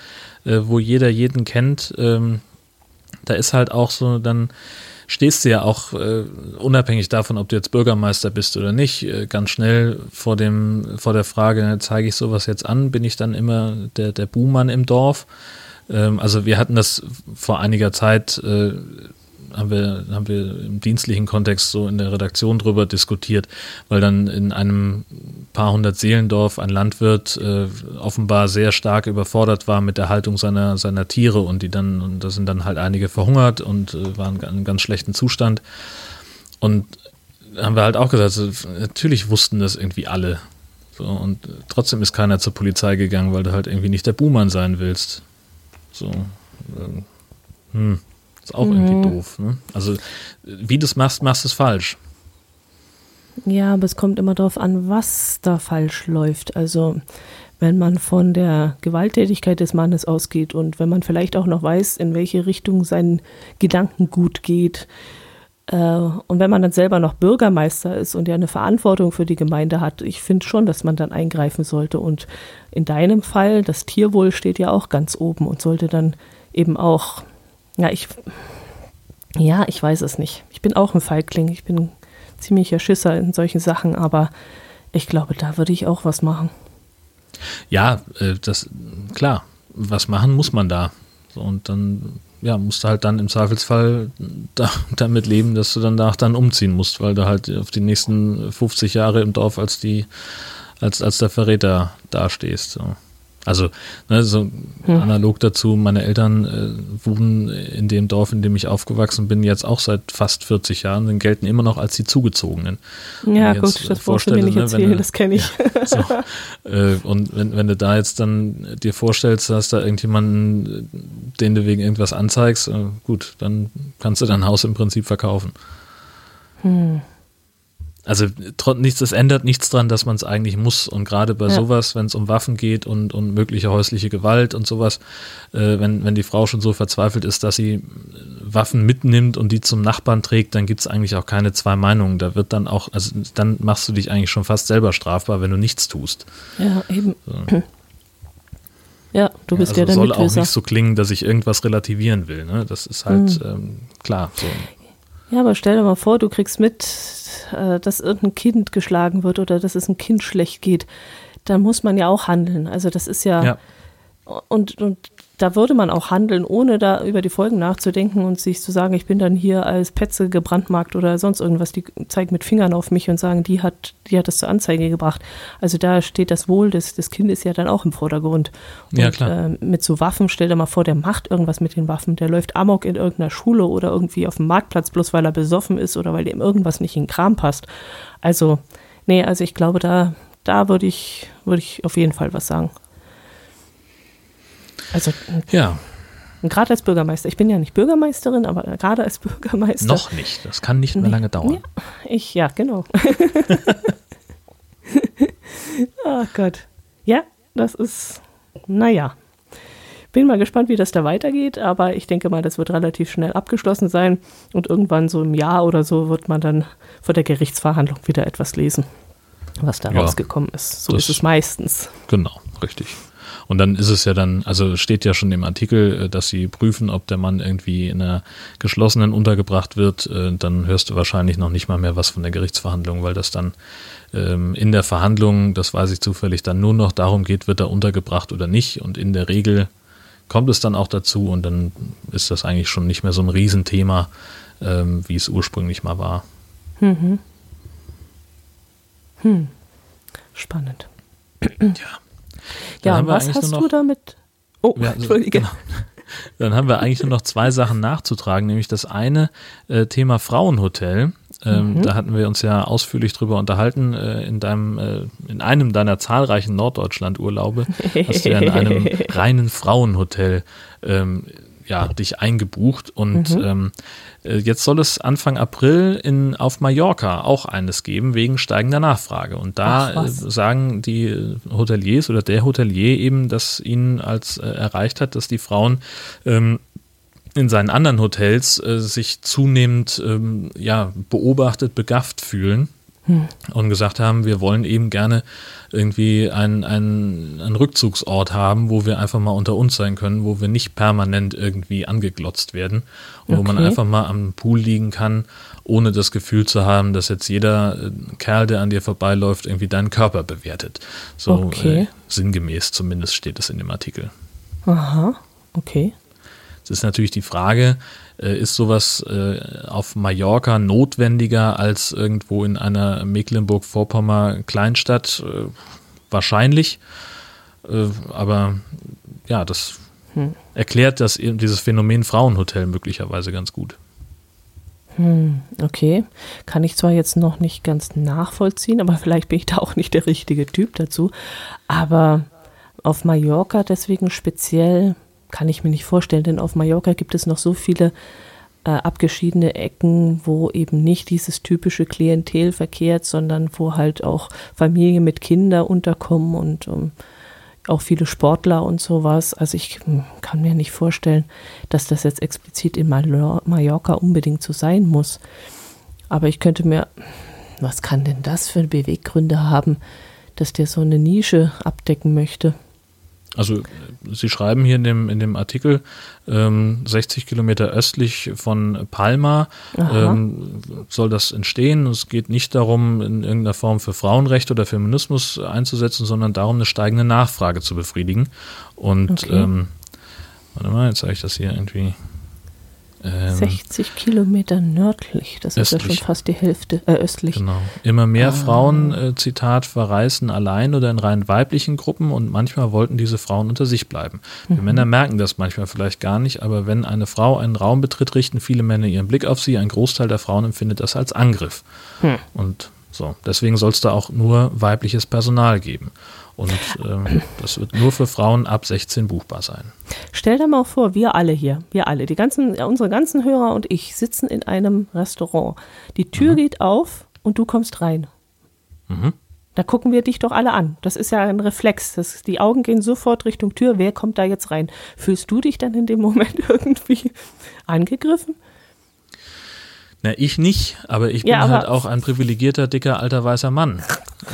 äh, wo jeder jeden kennt, ähm, da ist halt auch so dann stehst du ja auch äh, unabhängig davon, ob du jetzt Bürgermeister bist oder nicht, äh, ganz schnell vor dem vor der Frage, zeige ich sowas jetzt an, bin ich dann immer der der Buhmann im Dorf. Ähm, also wir hatten das vor einiger Zeit äh, haben wir, haben wir im dienstlichen Kontext so in der Redaktion drüber diskutiert, weil dann in einem paar hundert Seelendorf ein Landwirt äh, offenbar sehr stark überfordert war mit der Haltung seiner, seiner Tiere und die dann, und da sind dann halt einige verhungert und äh, waren in einem ganz schlechten Zustand. Und haben wir halt auch gesagt, natürlich wussten das irgendwie alle. So, und trotzdem ist keiner zur Polizei gegangen, weil du halt irgendwie nicht der Buhmann sein willst. So. Äh, hm. Ist auch mhm. irgendwie doof. Ne? Also, wie du es machst, machst du es falsch. Ja, aber es kommt immer darauf an, was da falsch läuft. Also, wenn man von der Gewalttätigkeit des Mannes ausgeht und wenn man vielleicht auch noch weiß, in welche Richtung sein Gedankengut geht, äh, und wenn man dann selber noch Bürgermeister ist und ja eine Verantwortung für die Gemeinde hat, ich finde schon, dass man dann eingreifen sollte. Und in deinem Fall, das Tierwohl steht ja auch ganz oben und sollte dann eben auch ja, ich. Ja, ich weiß es nicht. Ich bin auch ein Feigling. Ich bin ziemlicher Schisser in solchen Sachen, aber ich glaube, da würde ich auch was machen. Ja, äh, das klar. Was machen muss man da. und dann ja, musst du halt dann im Zweifelsfall da, damit leben, dass du danach dann umziehen musst, weil du halt auf die nächsten 50 Jahre im Dorf als die, als, als der Verräter dastehst. So. Also, ne, so hm. analog dazu, meine Eltern äh, wohnen in dem Dorf, in dem ich aufgewachsen bin, jetzt auch seit fast 40 Jahren, sind gelten immer noch als die Zugezogenen. Ja, gut, das brauchst du mir nicht ne, erzählen, das kenne ich. Ja, so, äh, und wenn, wenn du da jetzt dann dir vorstellst, dass da irgendjemanden, den du wegen irgendwas anzeigst, äh, gut, dann kannst du dein Haus im Prinzip verkaufen. Hm. Also nichts, es ändert nichts dran, dass man es eigentlich muss. Und gerade bei ja. sowas, wenn es um Waffen geht und, und mögliche häusliche Gewalt und sowas, äh, wenn, wenn die Frau schon so verzweifelt ist, dass sie Waffen mitnimmt und die zum Nachbarn trägt, dann gibt es eigentlich auch keine zwei Meinungen. Da wird dann auch, also dann machst du dich eigentlich schon fast selber strafbar, wenn du nichts tust. Ja, eben. So. Ja, du bist ja, also ja der soll auch nicht so klingen, dass ich irgendwas relativieren will. Ne? Das ist halt mhm. ähm, klar. So. Ja, aber stell dir mal vor, du kriegst mit, äh, dass irgendein Kind geschlagen wird oder dass es einem Kind schlecht geht, dann muss man ja auch handeln. Also das ist ja, ja. Und, und da würde man auch handeln, ohne da über die Folgen nachzudenken und sich zu sagen, ich bin dann hier als Petze gebrandmarkt oder sonst irgendwas. Die zeigen mit Fingern auf mich und sagen, die hat, die hat das zur Anzeige gebracht. Also da steht das Wohl des, des Kindes ja dann auch im Vordergrund. Und, ja, klar. Äh, mit so Waffen, stell dir mal vor, der macht irgendwas mit den Waffen. Der läuft Amok in irgendeiner Schule oder irgendwie auf dem Marktplatz, bloß weil er besoffen ist oder weil dem irgendwas nicht in den Kram passt. Also, nee, also ich glaube, da, da würde ich, würde ich auf jeden Fall was sagen. Also ja. Gerade als Bürgermeister. Ich bin ja nicht Bürgermeisterin, aber gerade als Bürgermeister. Noch nicht. Das kann nicht mehr lange dauern. Ja, ich, ja, genau. oh Gott. Ja, das ist, naja. Bin mal gespannt, wie das da weitergeht, aber ich denke mal, das wird relativ schnell abgeschlossen sein und irgendwann so im Jahr oder so wird man dann vor der Gerichtsverhandlung wieder etwas lesen, was da ja, rausgekommen ist. So ist es meistens. Genau, richtig. Und dann ist es ja dann, also steht ja schon im Artikel, äh, dass sie prüfen, ob der Mann irgendwie in einer geschlossenen untergebracht wird. Äh, dann hörst du wahrscheinlich noch nicht mal mehr was von der Gerichtsverhandlung, weil das dann ähm, in der Verhandlung, das weiß ich zufällig, dann nur noch darum geht, wird er untergebracht oder nicht. Und in der Regel kommt es dann auch dazu und dann ist das eigentlich schon nicht mehr so ein Riesenthema, ähm, wie es ursprünglich mal war. Mhm. Hm. Spannend. Ja. Ja, und was hast noch, du damit? Oh, ja, Entschuldige. Genau. Dann haben wir eigentlich nur noch zwei Sachen nachzutragen, nämlich das eine äh, Thema Frauenhotel. Ähm, mhm. Da hatten wir uns ja ausführlich drüber unterhalten. Äh, in deinem, äh, in einem deiner zahlreichen Norddeutschland-Urlaube hast du ja in einem reinen Frauenhotel ähm, ja, dich eingebucht und mhm. ähm, äh, jetzt soll es Anfang April in, auf Mallorca auch eines geben wegen steigender Nachfrage. Und da Ach, äh, sagen die Hoteliers oder der Hotelier eben, dass ihn als äh, erreicht hat, dass die Frauen ähm, in seinen anderen Hotels äh, sich zunehmend ähm, ja, beobachtet, begafft fühlen hm. und gesagt haben, wir wollen eben gerne irgendwie einen, einen, einen Rückzugsort haben, wo wir einfach mal unter uns sein können, wo wir nicht permanent irgendwie angeglotzt werden und okay. wo man einfach mal am Pool liegen kann, ohne das Gefühl zu haben, dass jetzt jeder äh, Kerl, der an dir vorbeiläuft, irgendwie deinen Körper bewertet. So okay. äh, sinngemäß zumindest steht es in dem Artikel. Aha, okay. Es ist natürlich die Frage, äh, ist sowas äh, auf Mallorca notwendiger als irgendwo in einer Mecklenburg-Vorpommern Kleinstadt? Äh, wahrscheinlich. Äh, aber ja, das hm. erklärt das, dieses Phänomen Frauenhotel möglicherweise ganz gut. Hm, okay. Kann ich zwar jetzt noch nicht ganz nachvollziehen, aber vielleicht bin ich da auch nicht der richtige Typ dazu. Aber auf Mallorca deswegen speziell kann ich mir nicht vorstellen, denn auf Mallorca gibt es noch so viele äh, abgeschiedene Ecken, wo eben nicht dieses typische Klientel verkehrt, sondern wo halt auch Familien mit Kindern unterkommen und um, ähm, auch viele Sportler und sowas. Also ich hm, kann mir nicht vorstellen, dass das jetzt explizit in Mallorca unbedingt so sein muss. Aber ich könnte mir, was kann denn das für Beweggründe haben, dass der so eine Nische abdecken möchte? Also Sie schreiben hier in dem, in dem Artikel, ähm, 60 Kilometer östlich von Palma ähm, soll das entstehen. Es geht nicht darum, in irgendeiner Form für Frauenrecht oder Feminismus einzusetzen, sondern darum, eine steigende Nachfrage zu befriedigen. Und okay. ähm, warte mal, jetzt zeige ich das hier irgendwie. Ähm, 60 Kilometer nördlich, das östlich. ist ja schon fast die Hälfte, äh, östlich. Genau. Immer mehr ah. Frauen, äh, Zitat, verreisen allein oder in rein weiblichen Gruppen und manchmal wollten diese Frauen unter sich bleiben. Mhm. Wir Männer merken das manchmal vielleicht gar nicht, aber wenn eine Frau einen Raum betritt, richten viele Männer ihren Blick auf sie. Ein Großteil der Frauen empfindet das als Angriff. Mhm. Und so, deswegen soll es da auch nur weibliches Personal geben. Und ähm, das wird nur für Frauen ab 16 buchbar sein. Stell dir mal vor, wir alle hier, wir alle, die ganzen, unsere ganzen Hörer und ich sitzen in einem Restaurant. Die Tür mhm. geht auf und du kommst rein. Mhm. Da gucken wir dich doch alle an. Das ist ja ein Reflex. Das, die Augen gehen sofort Richtung Tür. Wer kommt da jetzt rein? Fühlst du dich dann in dem Moment irgendwie angegriffen? Na, ich nicht, aber ich bin ja, aber halt auch ein privilegierter, dicker, alter, weißer Mann.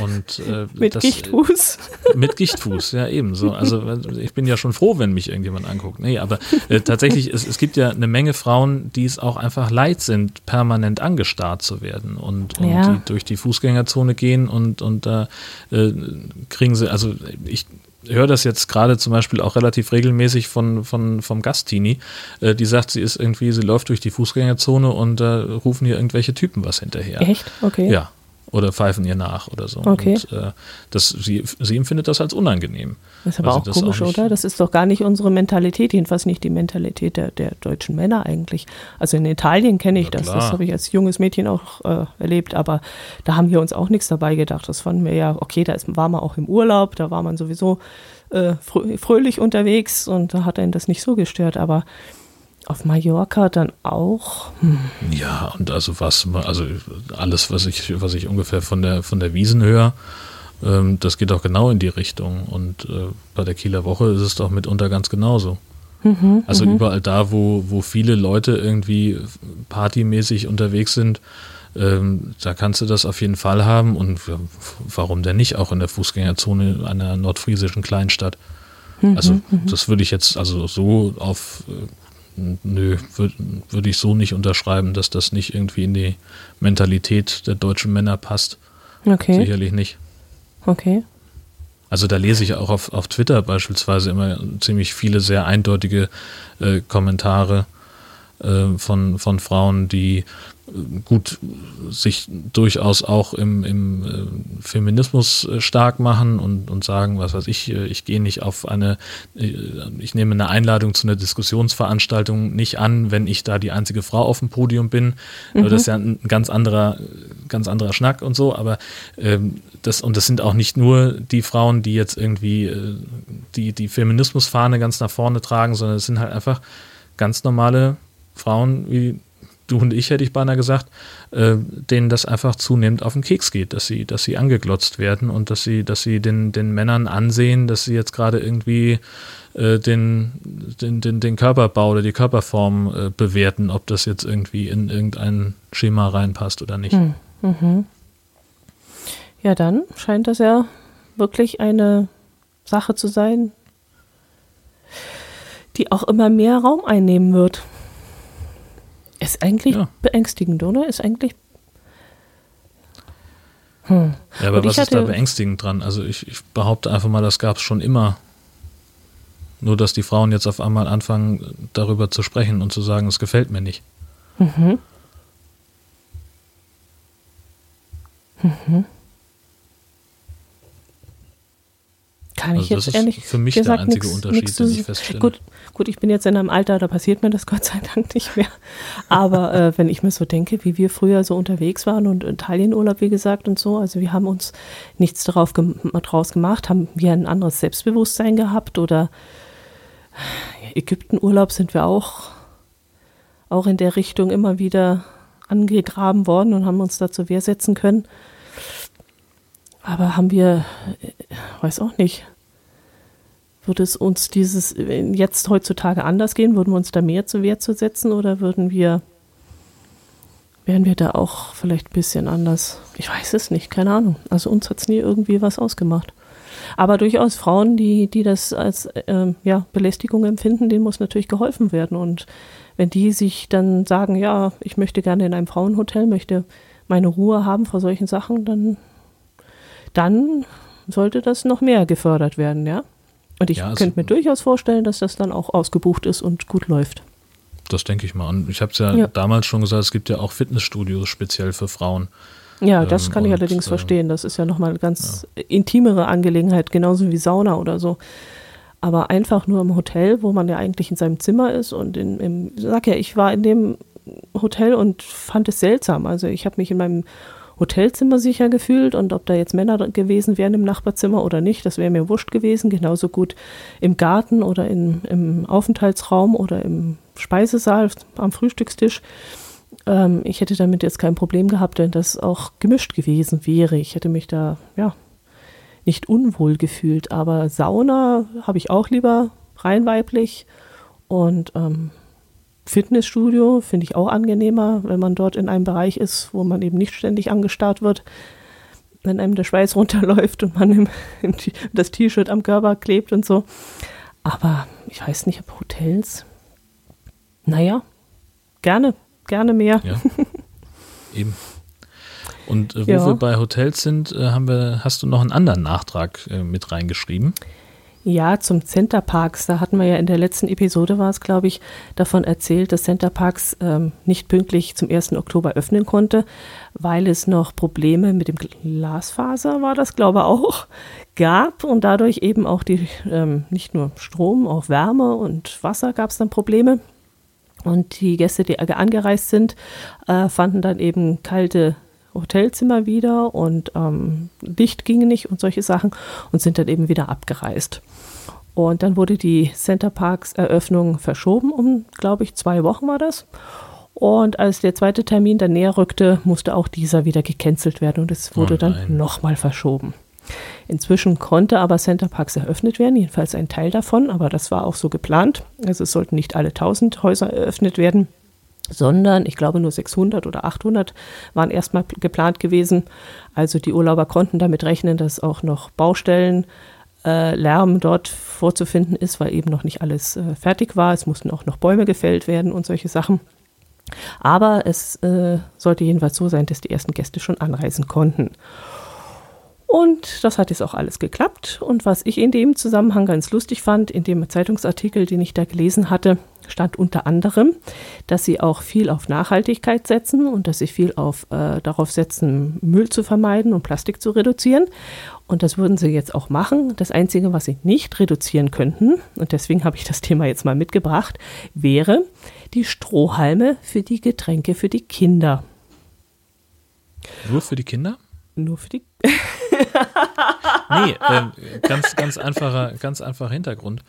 Und, äh, mit das, Gichtfuß. Mit Gichtfuß, ja ebenso. Also ich bin ja schon froh, wenn mich irgendjemand anguckt. Nee, aber äh, tatsächlich, es, es gibt ja eine Menge Frauen, die es auch einfach leid sind, permanent angestarrt zu werden und, und ja. die durch die Fußgängerzone gehen und, und da äh, kriegen sie, also ich höre das jetzt gerade zum Beispiel auch relativ regelmäßig von, von vom Gastini, äh, die sagt, sie ist irgendwie, sie läuft durch die Fußgängerzone und äh, rufen hier irgendwelche Typen was hinterher. Echt? Okay. Ja oder pfeifen ihr nach oder so. Okay. Und äh, das, sie, sie empfindet das als unangenehm. Das ist aber auch komisch, auch oder? Das ist doch gar nicht unsere Mentalität, jedenfalls nicht die Mentalität der, der deutschen Männer eigentlich. Also in Italien kenne ich ja, das, das habe ich als junges Mädchen auch äh, erlebt, aber da haben wir uns auch nichts dabei gedacht. Das fanden wir ja, okay, da ist, war man auch im Urlaub, da war man sowieso äh, fröhlich unterwegs und da hat einen das nicht so gestört, aber auf Mallorca dann auch. Hm. Ja, und also was, also alles, was ich, was ich ungefähr von der von der Wiesen höre, ähm, das geht auch genau in die Richtung. Und äh, bei der Kieler Woche ist es doch mitunter ganz genauso. Mhm, also mhm. überall da, wo, wo viele Leute irgendwie partymäßig unterwegs sind, ähm, da kannst du das auf jeden Fall haben. Und warum denn nicht auch in der Fußgängerzone einer nordfriesischen Kleinstadt? Mhm, also mhm. das würde ich jetzt also so auf äh, nö, würde würd ich so nicht unterschreiben, dass das nicht irgendwie in die Mentalität der deutschen Männer passt. Okay. Sicherlich nicht. Okay. Also da lese ich auch auf, auf Twitter beispielsweise immer ziemlich viele sehr eindeutige äh, Kommentare äh, von, von Frauen, die gut sich durchaus auch im, im äh, Feminismus äh, stark machen und, und sagen, was weiß ich, äh, ich gehe nicht auf eine, ich nehme eine Einladung zu einer Diskussionsveranstaltung nicht an, wenn ich da die einzige Frau auf dem Podium bin. Mhm. Das ist ja ein ganz anderer, ganz anderer Schnack und so, aber ähm, das, und das sind auch nicht nur die Frauen, die jetzt irgendwie die, die Feminismusfahne ganz nach vorne tragen, sondern es sind halt einfach ganz normale Frauen wie du und ich hätte ich beinahe gesagt, äh, denen das einfach zunehmend auf den Keks geht, dass sie, dass sie angeglotzt werden und dass sie, dass sie den, den Männern ansehen, dass sie jetzt gerade irgendwie äh, den, den, den, den Körperbau oder die Körperform äh, bewerten, ob das jetzt irgendwie in irgendein Schema reinpasst oder nicht. Hm, mhm. Ja, dann scheint das ja wirklich eine Sache zu sein, die auch immer mehr Raum einnehmen wird. Ist eigentlich ja. beängstigend, oder? Ist eigentlich. Hm. Ja, aber was ist da beängstigend dran? Also ich, ich behaupte einfach mal, das gab es schon immer. Nur, dass die Frauen jetzt auf einmal anfangen, darüber zu sprechen und zu sagen, es gefällt mir nicht. Mhm. Mhm. Kann also ich jetzt ehrlich für mich gesagt, der einzige nix, Unterschied, nix den ich feststelle. Gut, gut, ich bin jetzt in einem Alter, da passiert mir das Gott sei Dank nicht mehr. Aber äh, wenn ich mir so denke, wie wir früher so unterwegs waren und Italienurlaub, wie gesagt, und so, also wir haben uns nichts darauf gem draus gemacht, haben wir ein anderes Selbstbewusstsein gehabt oder Ägyptenurlaub sind wir auch, auch in der Richtung immer wieder angegraben worden und haben uns da zur Wehr setzen können. Aber haben wir, äh, weiß auch nicht, würde es uns dieses jetzt heutzutage anders gehen? Würden wir uns da mehr zur Wehr zu setzen oder würden wir, wären wir da auch vielleicht ein bisschen anders? Ich weiß es nicht, keine Ahnung. Also uns hat es nie irgendwie was ausgemacht. Aber durchaus Frauen, die, die das als äh, ja, Belästigung empfinden, denen muss natürlich geholfen werden. Und wenn die sich dann sagen, ja, ich möchte gerne in einem Frauenhotel, möchte meine Ruhe haben vor solchen Sachen, dann dann sollte das noch mehr gefördert werden, ja. Und ich ja, könnte mir durchaus vorstellen, dass das dann auch ausgebucht ist und gut läuft. Das denke ich mal. Und ich habe es ja, ja, damals schon gesagt, es gibt ja auch Fitnessstudios speziell für Frauen. Ja, das ähm, kann ich und, allerdings äh, verstehen. Das ist ja nochmal eine ganz ja. intimere Angelegenheit, genauso wie Sauna oder so. Aber einfach nur im Hotel, wo man ja eigentlich in seinem Zimmer ist und in, im, sag ja, ich war in dem Hotel und fand es seltsam. Also ich habe mich in meinem Hotelzimmer sicher gefühlt und ob da jetzt Männer gewesen wären im Nachbarzimmer oder nicht, das wäre mir wurscht gewesen. Genauso gut im Garten oder in, im Aufenthaltsraum oder im Speisesaal am Frühstückstisch. ähm, ich hätte damit jetzt kein Problem gehabt, wenn das auch gemischt gewesen wäre. Ich hätte mich da, ja, nicht unwohl gefühlt. Aber Sauna habe ich auch lieber rein weiblich. Und ähm, Fitnessstudio finde ich auch angenehmer, wenn man dort in einem Bereich ist, wo man eben nicht ständig angestarrt wird. Wenn einem der Schweiß runterläuft und man im, im, das T-Shirt am Körper klebt und so. Aber ich weiß nicht, ob Hotels. Naja, gerne, gerne mehr. Ja, eben. Und äh, wo ja. wir bei Hotels sind, äh, haben wir, hast du noch einen anderen Nachtrag äh, mit reingeschrieben? Ja, zum Center Parks. Da hatten wir ja in der letzten Episode, war es, glaube ich, davon erzählt, dass Center Parks ähm, nicht pünktlich zum 1. Oktober öffnen konnte, weil es noch Probleme mit dem Glasfaser, war das, glaube ich, auch, gab und dadurch eben auch die, ähm, nicht nur Strom, auch Wärme und Wasser gab es dann Probleme. Und die Gäste, die angereist sind, äh, fanden dann eben kalte Hotelzimmer wieder und ähm, Licht ging nicht und solche Sachen und sind dann eben wieder abgereist. Und dann wurde die Center Parks Eröffnung verschoben um, glaube ich, zwei Wochen war das. Und als der zweite Termin dann näher rückte, musste auch dieser wieder gecancelt werden und es wurde oh dann nochmal verschoben. Inzwischen konnte aber Center Parks eröffnet werden, jedenfalls ein Teil davon, aber das war auch so geplant. Also es sollten nicht alle 1000 Häuser eröffnet werden, sondern ich glaube nur 600 oder 800 waren erstmal geplant gewesen. Also die Urlauber konnten damit rechnen, dass auch noch Baustellen, äh, Lärm dort vorzufinden ist, weil eben noch nicht alles äh, fertig war. Es mussten auch noch Bäume gefällt werden und solche Sachen. Aber es äh, sollte jedenfalls so sein, dass die ersten Gäste schon anreisen konnten. Und das hat jetzt auch alles geklappt. Und was ich in dem Zusammenhang ganz lustig fand, in dem Zeitungsartikel, den ich da gelesen hatte, stand unter anderem, dass sie auch viel auf Nachhaltigkeit setzen und dass sie viel auf, äh, darauf setzen, Müll zu vermeiden und Plastik zu reduzieren. Und das würden sie jetzt auch machen. Das Einzige, was sie nicht reduzieren könnten, und deswegen habe ich das Thema jetzt mal mitgebracht, wäre die Strohhalme für die Getränke für die Kinder. Nur für die Kinder? Nur für die. nee, äh, ganz, ganz einfacher, ganz einfacher Hintergrund.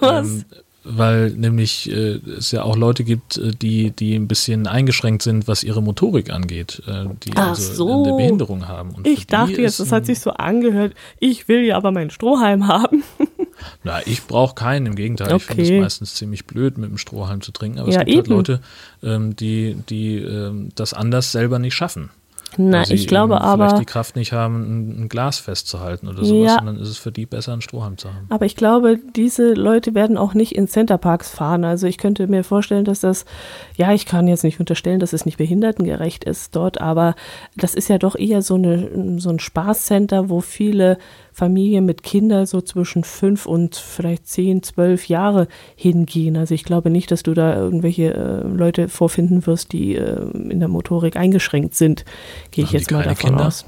Ähm, weil nämlich äh, es ja auch Leute gibt, äh, die, die ein bisschen eingeschränkt sind, was ihre Motorik angeht, äh, die Ach also so. eine Behinderung haben. Und ich dachte jetzt, das hat sich so angehört, ich will ja aber meinen Strohhalm haben. Na, ich brauche keinen, im Gegenteil. Okay. Ich finde es meistens ziemlich blöd, mit dem Strohhalm zu trinken, aber ja, es gibt halt eben. halt Leute, ähm, die, die ähm, das anders selber nicht schaffen. Na, ich glaube aber. Vielleicht die Kraft nicht haben, ein, Glas festzuhalten oder sowas, ja, sondern ist es für die besser, einen Strohhalm zu haben. Aber ich glaube, diese Leute werden auch nicht in Centerparks fahren. Also ich könnte mir vorstellen, dass das, ja, ich kann jetzt nicht unterstellen, dass es nicht behindertengerecht ist dort, aber das ist ja doch eher so, eine, so ein Spaßcenter, wo viele Familie mit Kindern so zwischen fünf und vielleicht zehn, zwölf Jahre hingehen. Also ich glaube nicht, dass du da irgendwelche äh, Leute vorfinden wirst, die äh, in der Motorik eingeschränkt sind. Gehe ich jetzt mal davon Kinder? aus.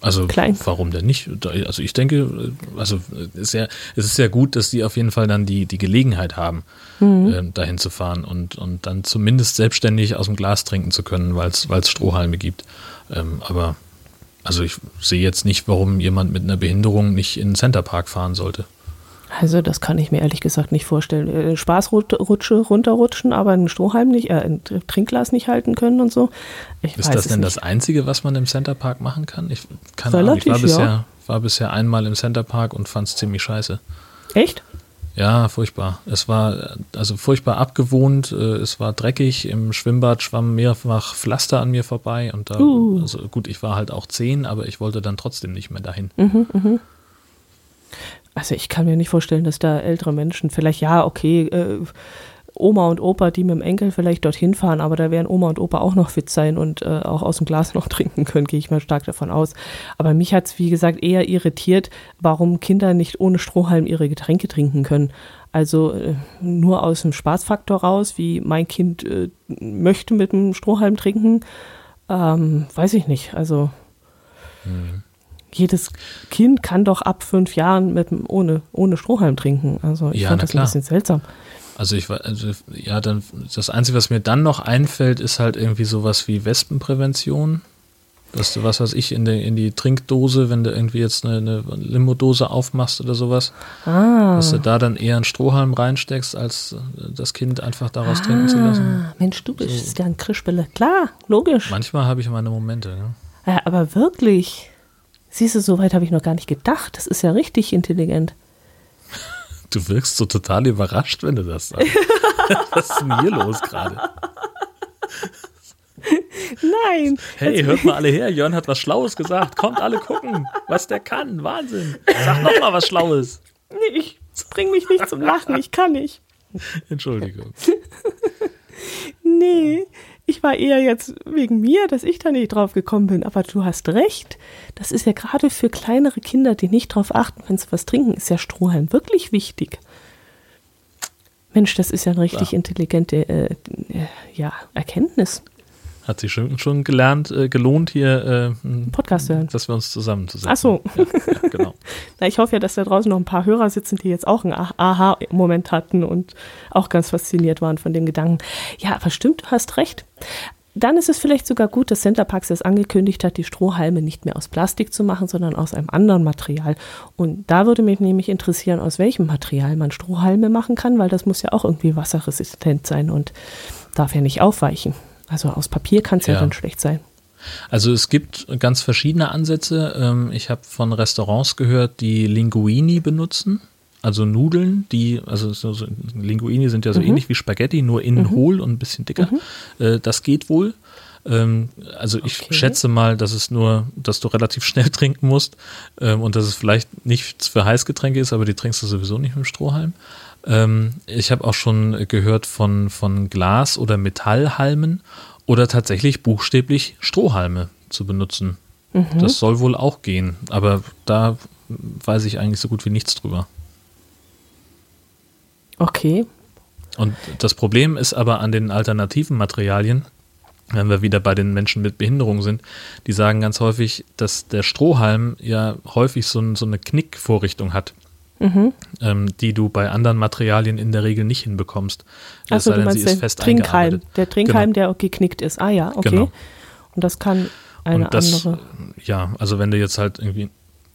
Also Klein. warum denn nicht? Also ich denke, also ist ja, es ist ja gut, dass die auf jeden Fall dann die, die Gelegenheit haben, mhm. äh, dahin zu fahren und, und dann zumindest selbstständig aus dem Glas trinken zu können, weil es Strohhalme gibt. Ähm, aber also ich sehe jetzt nicht, warum jemand mit einer Behinderung nicht in den Centerpark fahren sollte. Also das kann ich mir ehrlich gesagt nicht vorstellen. Äh, Spaßrutsche runterrutschen, aber einen Strohhalm nicht, äh, ein Trinkglas nicht halten können und so. Ich ist das denn nicht. das Einzige, was man im Centerpark machen kann? Ich, keine Relativ, Ahnung, ich war bisher, ja. war bisher einmal im Centerpark und fand es ziemlich scheiße. Echt? Ja, furchtbar. Es war also furchtbar abgewohnt, äh, es war dreckig, im Schwimmbad schwamm mehrfach Pflaster an mir vorbei und da, uh. also gut, ich war halt auch zehn, aber ich wollte dann trotzdem nicht mehr dahin. Mhm, mh. Also ich kann mir nicht vorstellen, dass da ältere Menschen, vielleicht ja, okay, äh, Oma und Opa, die mit dem Enkel vielleicht dorthin fahren, aber da werden Oma und Opa auch noch fit sein und äh, auch aus dem Glas noch trinken können, gehe ich mal stark davon aus. Aber mich hat es, wie gesagt, eher irritiert, warum Kinder nicht ohne Strohhalm ihre Getränke trinken können. Also äh, nur aus dem Spaßfaktor raus, wie mein Kind äh, möchte mit dem Strohhalm trinken, ähm, weiß ich nicht. Also mhm. jedes Kind kann doch ab fünf Jahren mit, ohne, ohne Strohhalm trinken. Also ich ja, fand das klar. ein bisschen seltsam. Also ich war, also ja, dann das Einzige, was mir dann noch einfällt, ist halt irgendwie sowas wie Wespenprävention. Dass du, was weiß ich, in, die, in die Trinkdose, wenn du irgendwie jetzt eine, eine Limo-Dose aufmachst oder sowas, ah. dass du da dann eher einen Strohhalm reinsteckst, als das Kind einfach daraus ah, trinken zu lassen. Mensch, du bist so. ja ein Krischbille. Klar, logisch. Manchmal habe ich meine Momente. Ja. ja, aber wirklich. Siehst du, so weit habe ich noch gar nicht gedacht. Das ist ja richtig intelligent. Du wirkst so total überrascht, wenn du das sagst. Was ist denn hier los gerade? Nein. Hey, hört mal alle her. Jörn hat was Schlaues gesagt. Kommt alle gucken, was der kann. Wahnsinn. Sag noch mal was Schlaues. Nee, ich bring mich nicht zum Lachen. Ich kann nicht. Entschuldigung. nee, ich war eher jetzt wegen mir, dass ich da nicht drauf gekommen bin. Aber du hast recht. Das ist ja gerade für kleinere Kinder, die nicht drauf achten, wenn sie was trinken, ist ja Strohhalm wirklich wichtig. Mensch, das ist ja eine richtig ja. intelligente äh, äh, ja, Erkenntnis. Hat sich schon, schon gelernt, äh, gelohnt, hier äh, Podcast hören. dass wir uns zusammenzusetzen. Ach so. Ja, ja, genau. Na, ich hoffe ja, dass da draußen noch ein paar Hörer sitzen, die jetzt auch einen Aha-Moment hatten und auch ganz fasziniert waren von dem Gedanken. Ja, aber stimmt, du hast recht. Dann ist es vielleicht sogar gut, dass Centerparks es angekündigt hat, die Strohhalme nicht mehr aus Plastik zu machen, sondern aus einem anderen Material. Und da würde mich nämlich interessieren, aus welchem Material man Strohhalme machen kann, weil das muss ja auch irgendwie wasserresistent sein und darf ja nicht aufweichen. Also aus Papier kann es ja. ja dann schlecht sein. Also es gibt ganz verschiedene Ansätze. Ähm, ich habe von Restaurants gehört, die Linguini benutzen. Also Nudeln, die, also so, so Linguini sind ja so mhm. ähnlich wie Spaghetti, nur innen mhm. hohl und ein bisschen dicker. Mhm. Äh, das geht wohl. Ähm, also ich okay. schätze mal, dass es nur, dass du relativ schnell trinken musst ähm, und dass es vielleicht nichts für Heißgetränke ist, aber die trinkst du sowieso nicht mit dem Strohhalm. Ähm, ich habe auch schon gehört von, von Glas- oder Metallhalmen oder tatsächlich buchstäblich Strohhalme zu benutzen. Mhm. Das soll wohl auch gehen, aber da weiß ich eigentlich so gut wie nichts drüber. Okay. Und das Problem ist aber an den alternativen Materialien, wenn wir wieder bei den Menschen mit Behinderung sind, die sagen ganz häufig, dass der Strohhalm ja häufig so, so eine Knickvorrichtung hat mhm. ähm, die du bei anderen Materialien in der Regel nicht hinbekommst. Also du meinst den Trinkhalm, der Trinkhalm, genau. der geknickt ist. Ah ja, okay. Genau. Und das kann eine das, andere. Ja, also wenn du jetzt halt irgendwie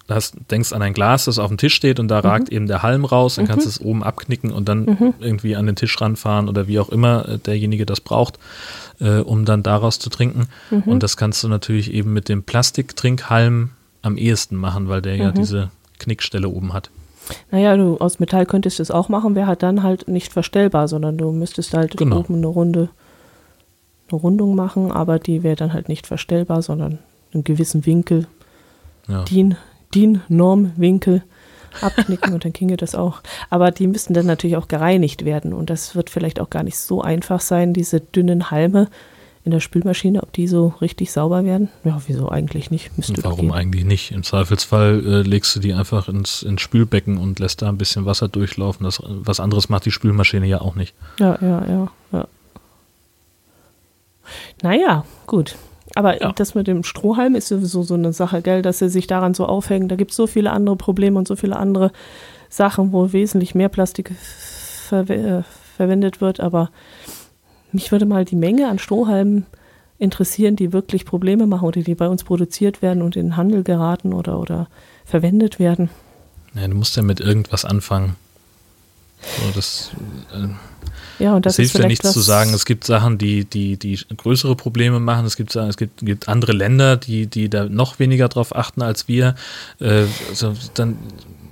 hast, denkst an ein Glas, das auf dem Tisch steht und da mhm. ragt eben der Halm raus, dann mhm. kannst du es oben abknicken und dann mhm. irgendwie an den Tisch ranfahren oder wie auch immer äh, derjenige das braucht, äh, um dann daraus zu trinken. Mhm. Und das kannst du natürlich eben mit dem Plastiktrinkhalm am ehesten machen, weil der ja mhm. diese Knickstelle oben hat. Naja, du aus Metall könntest es auch machen, wäre halt dann halt nicht verstellbar, sondern du müsstest halt genau. oben eine Runde, eine Rundung machen, aber die wäre dann halt nicht verstellbar, sondern einen gewissen Winkel, ja. DIN, DIN-Norm-Winkel abknicken und dann ginge das auch. Aber die müssten dann natürlich auch gereinigt werden und das wird vielleicht auch gar nicht so einfach sein, diese dünnen Halme in der Spülmaschine, ob die so richtig sauber werden? Ja, wieso eigentlich nicht? Müsste Warum eigentlich nicht? Im Zweifelsfall äh, legst du die einfach ins, ins Spülbecken und lässt da ein bisschen Wasser durchlaufen. Das, was anderes macht die Spülmaschine ja auch nicht. Ja, ja, ja, ja. Naja, gut. Aber ja. das mit dem Strohhalm ist sowieso so eine Sache, gell, dass sie sich daran so aufhängen. Da gibt es so viele andere Probleme und so viele andere Sachen, wo wesentlich mehr Plastik ver äh, verwendet wird. Aber mich würde mal die Menge an Strohhalmen interessieren, die wirklich Probleme machen oder die bei uns produziert werden und in den Handel geraten oder, oder verwendet werden. Ja, du musst ja mit irgendwas anfangen. So, das, äh, ja, und das, das hilft ja nichts zu sagen. Es gibt Sachen, die, die, die größere Probleme machen. Es gibt, es gibt, gibt andere Länder, die, die da noch weniger drauf achten als wir. Äh, also dann,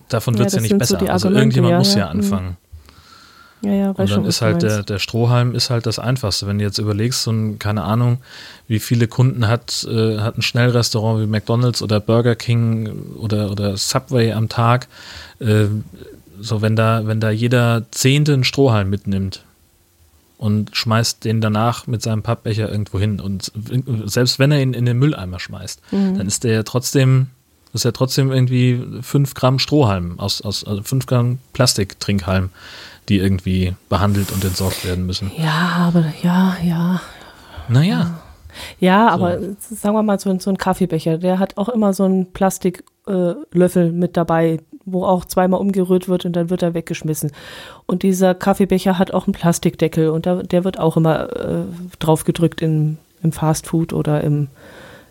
davon wird es ja, ja, nicht besser. So also irgendjemand ja, muss ja, mhm. anfangen. Ja, ja, und dann ist halt der, der Strohhalm ist halt das Einfachste. Wenn du jetzt überlegst, so ein, keine Ahnung, wie viele Kunden hat, äh, hat ein Schnellrestaurant wie McDonalds oder Burger King oder, oder Subway am Tag, äh, so wenn da, wenn da jeder Zehnte einen Strohhalm mitnimmt und schmeißt den danach mit seinem Pappbecher irgendwo hin und selbst wenn er ihn in den Mülleimer schmeißt, mhm. dann ist der ja trotzdem, ist ja trotzdem irgendwie fünf Gramm Strohhalm aus, aus also fünf Gramm Plastiktrinkhalm die irgendwie behandelt und entsorgt werden müssen. Ja, aber ja, ja. Naja. Ja, aber so. sagen wir mal, so, so ein Kaffeebecher, der hat auch immer so einen Plastiklöffel äh, mit dabei, wo auch zweimal umgerührt wird und dann wird er weggeschmissen. Und dieser Kaffeebecher hat auch einen Plastikdeckel und da, der wird auch immer äh, drauf gedrückt in, im Fastfood oder im,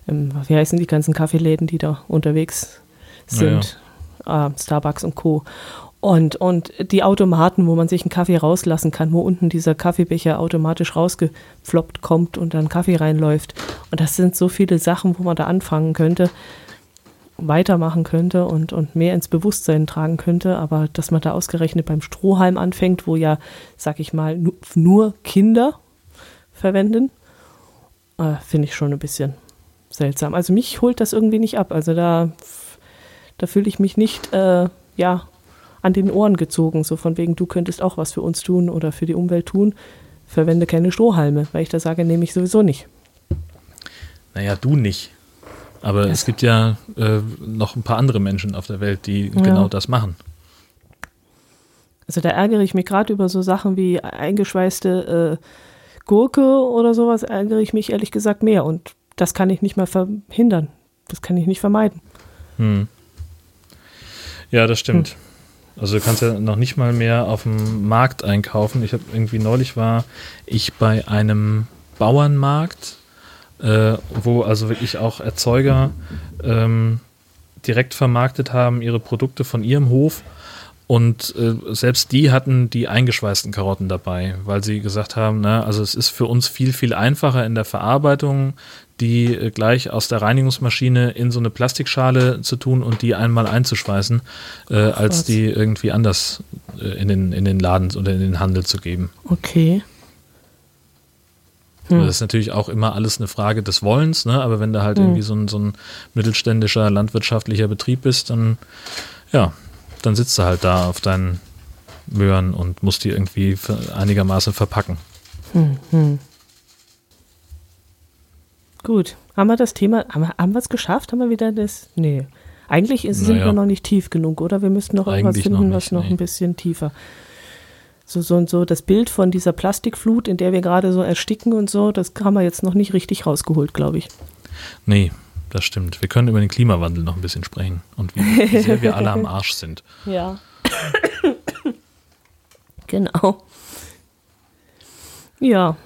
im, wie heißen die ganzen Kaffeeläden, die da unterwegs sind, ja, ja. Äh, Starbucks und Co. Und, und die Automaten, wo man sich einen Kaffee rauslassen kann, wo unten dieser Kaffeebecher automatisch rausgefloppt kommt und dann Kaffee reinläuft. Und das sind so viele Sachen, wo man da anfangen könnte, weitermachen könnte und, und mehr ins Bewusstsein tragen könnte. Aber dass man da ausgerechnet beim Strohhalm anfängt, wo ja, sag ich mal, nur Kinder verwenden, äh, finde ich schon ein bisschen seltsam. Also mich holt das irgendwie nicht ab. Also da, da fühle ich mich nicht, äh, ja, an den Ohren gezogen, so von wegen, du könntest auch was für uns tun oder für die Umwelt tun, verwende keine Strohhalme, weil ich da sage, nehme ich sowieso nicht. Naja, du nicht. Aber yes. es gibt ja äh, noch ein paar andere Menschen auf der Welt, die ja. genau das machen. Also da ärgere ich mich gerade über so Sachen wie eingeschweißte äh, Gurke oder sowas, ärgere ich mich ehrlich gesagt mehr. Und das kann ich nicht mehr verhindern. Das kann ich nicht vermeiden. Hm. Ja, das stimmt. Hm. Also du kannst ja noch nicht mal mehr auf dem Markt einkaufen. Ich habe irgendwie neulich war ich bei einem Bauernmarkt, äh, wo also wirklich auch Erzeuger ähm, direkt vermarktet haben ihre Produkte von ihrem Hof und äh, selbst die hatten die eingeschweißten Karotten dabei, weil sie gesagt haben, na, also es ist für uns viel, viel einfacher in der Verarbeitung, die äh, gleich aus der Reinigungsmaschine in so eine Plastikschale zu tun und die einmal einzuschweißen, äh, als die irgendwie anders äh, in, den, in den Laden oder in den Handel zu geben. Okay. Hm. Das ist natürlich auch immer alles eine Frage des Wollens, ne? aber wenn da halt hm. irgendwie so ein, so ein mittelständischer landwirtschaftlicher Betrieb ist, dann ja, dann sitzt du halt da auf deinen Möhren und musst die irgendwie einigermaßen verpacken. Hm, hm. Gut, haben wir das Thema, haben wir, haben wir es geschafft? Haben wir wieder das? Nee. Eigentlich ist, naja. sind wir noch nicht tief genug, oder? Wir müssten noch irgendwas finden, noch nicht, was noch nee. ein bisschen tiefer. So, so und so, das Bild von dieser Plastikflut, in der wir gerade so ersticken und so, das haben wir jetzt noch nicht richtig rausgeholt, glaube ich. Nee, das stimmt. Wir können über den Klimawandel noch ein bisschen sprechen und wie, wie sehr wir alle am Arsch sind. Ja. genau. Ja,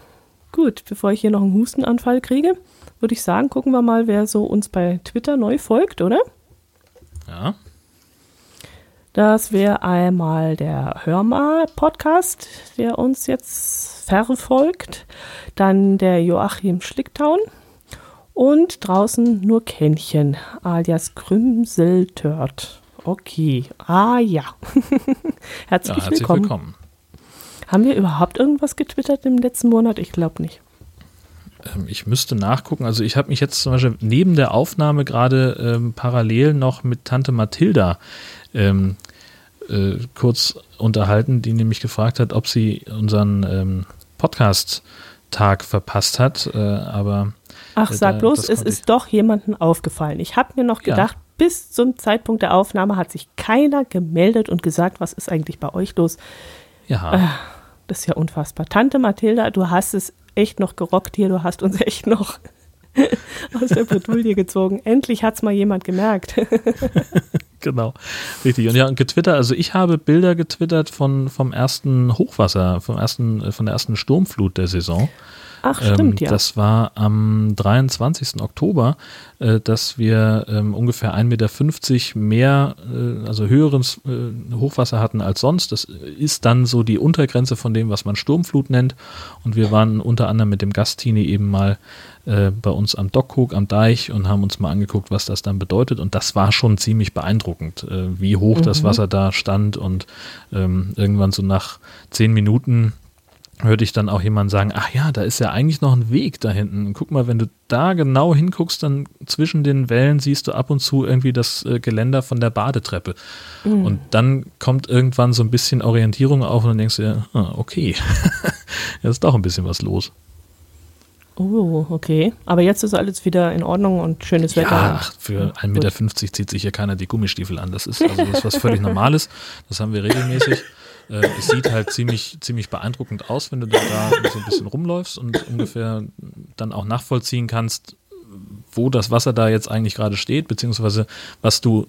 gut. Bevor ich hier noch einen Hustenanfall kriege, würde ich sagen, gucken wir mal, wer so uns bei Twitter neu folgt, oder? Ja. Das wäre einmal der Hörmal-Podcast, der uns jetzt verfolgt. Dann der Joachim Schlicktown und draußen nur Kännchen, alias Krümseltört. Okay. Ah ja. herzlich, ja, herzlich willkommen. willkommen. Haben wir überhaupt irgendwas getwittert im letzten Monat? Ich glaube nicht. Ähm, ich müsste nachgucken. Also ich habe mich jetzt zum Beispiel neben der Aufnahme gerade ähm, parallel noch mit Tante Mathilda ähm, äh, kurz unterhalten, die nämlich gefragt hat, ob sie unseren ähm, Podcast-Tag verpasst hat. Äh, aber Ach, sag bloß, es ist doch jemandem aufgefallen. Ich habe mir noch gedacht, ja. bis zum Zeitpunkt der Aufnahme hat sich keiner gemeldet und gesagt, was ist eigentlich bei euch los? Ja. Äh, das ist ja unfassbar. Tante Mathilda, du hast es echt noch gerockt hier, du hast uns echt noch aus der Bredouille gezogen. Endlich hat es mal jemand gemerkt. genau, richtig. Und ja, und getwittert, also ich habe Bilder getwittert von, vom ersten Hochwasser, vom ersten, von der ersten Sturmflut der Saison. Ach, stimmt, ähm, ja. Das war am 23. Oktober, äh, dass wir ähm, ungefähr 1,50 Meter mehr, äh, also höheres äh, Hochwasser hatten als sonst. Das ist dann so die Untergrenze von dem, was man Sturmflut nennt. Und wir waren unter anderem mit dem Gastini eben mal äh, bei uns am Dockhook am Deich und haben uns mal angeguckt, was das dann bedeutet. Und das war schon ziemlich beeindruckend, äh, wie hoch mhm. das Wasser da stand. Und ähm, irgendwann so nach zehn Minuten hörte ich dann auch jemand sagen, ach ja, da ist ja eigentlich noch ein Weg da hinten. Guck mal, wenn du da genau hinguckst, dann zwischen den Wellen siehst du ab und zu irgendwie das äh, Geländer von der Badetreppe. Mhm. Und dann kommt irgendwann so ein bisschen Orientierung auf und dann denkst du dir, ah, okay, da ist doch ein bisschen was los. Oh, okay. Aber jetzt ist alles wieder in Ordnung und schönes Wetter. Ja, für 1,50 Meter zieht sich hier keiner die Gummistiefel an. Das ist also das ist was völlig Normales. Das haben wir regelmäßig. Äh, es sieht halt ziemlich, ziemlich beeindruckend aus, wenn du da, da so ein bisschen rumläufst und ungefähr dann auch nachvollziehen kannst, wo das Wasser da jetzt eigentlich gerade steht, beziehungsweise was du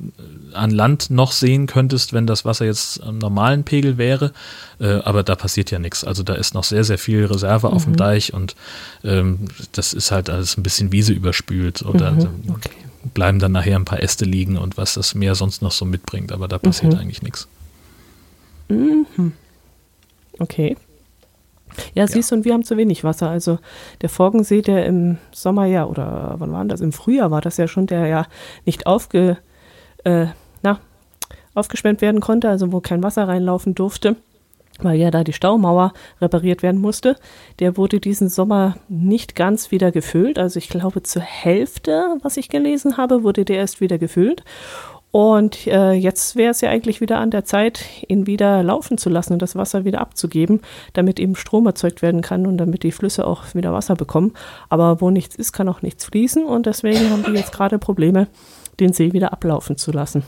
äh, an Land noch sehen könntest, wenn das Wasser jetzt am normalen Pegel wäre. Äh, aber da passiert ja nichts. Also da ist noch sehr, sehr viel Reserve mhm. auf dem mhm. Deich und ähm, das ist halt alles ein bisschen Wiese überspült oder mhm. okay. bleiben dann nachher ein paar Äste liegen und was das Meer sonst noch so mitbringt. Aber da passiert mhm. eigentlich nichts. Mhm. Okay. Ja, siehst du, und wir haben zu wenig Wasser. Also der Forgensee, der im Sommer ja, oder wann war das? Im Frühjahr war das ja schon, der ja nicht aufge, äh, na, aufgesperrt werden konnte, also wo kein Wasser reinlaufen durfte, weil ja da die Staumauer repariert werden musste. Der wurde diesen Sommer nicht ganz wieder gefüllt. Also ich glaube zur Hälfte, was ich gelesen habe, wurde der erst wieder gefüllt. Und äh, jetzt wäre es ja eigentlich wieder an der Zeit, ihn wieder laufen zu lassen und das Wasser wieder abzugeben, damit eben Strom erzeugt werden kann und damit die Flüsse auch wieder Wasser bekommen. Aber wo nichts ist, kann auch nichts fließen und deswegen haben die jetzt gerade Probleme, den See wieder ablaufen zu lassen.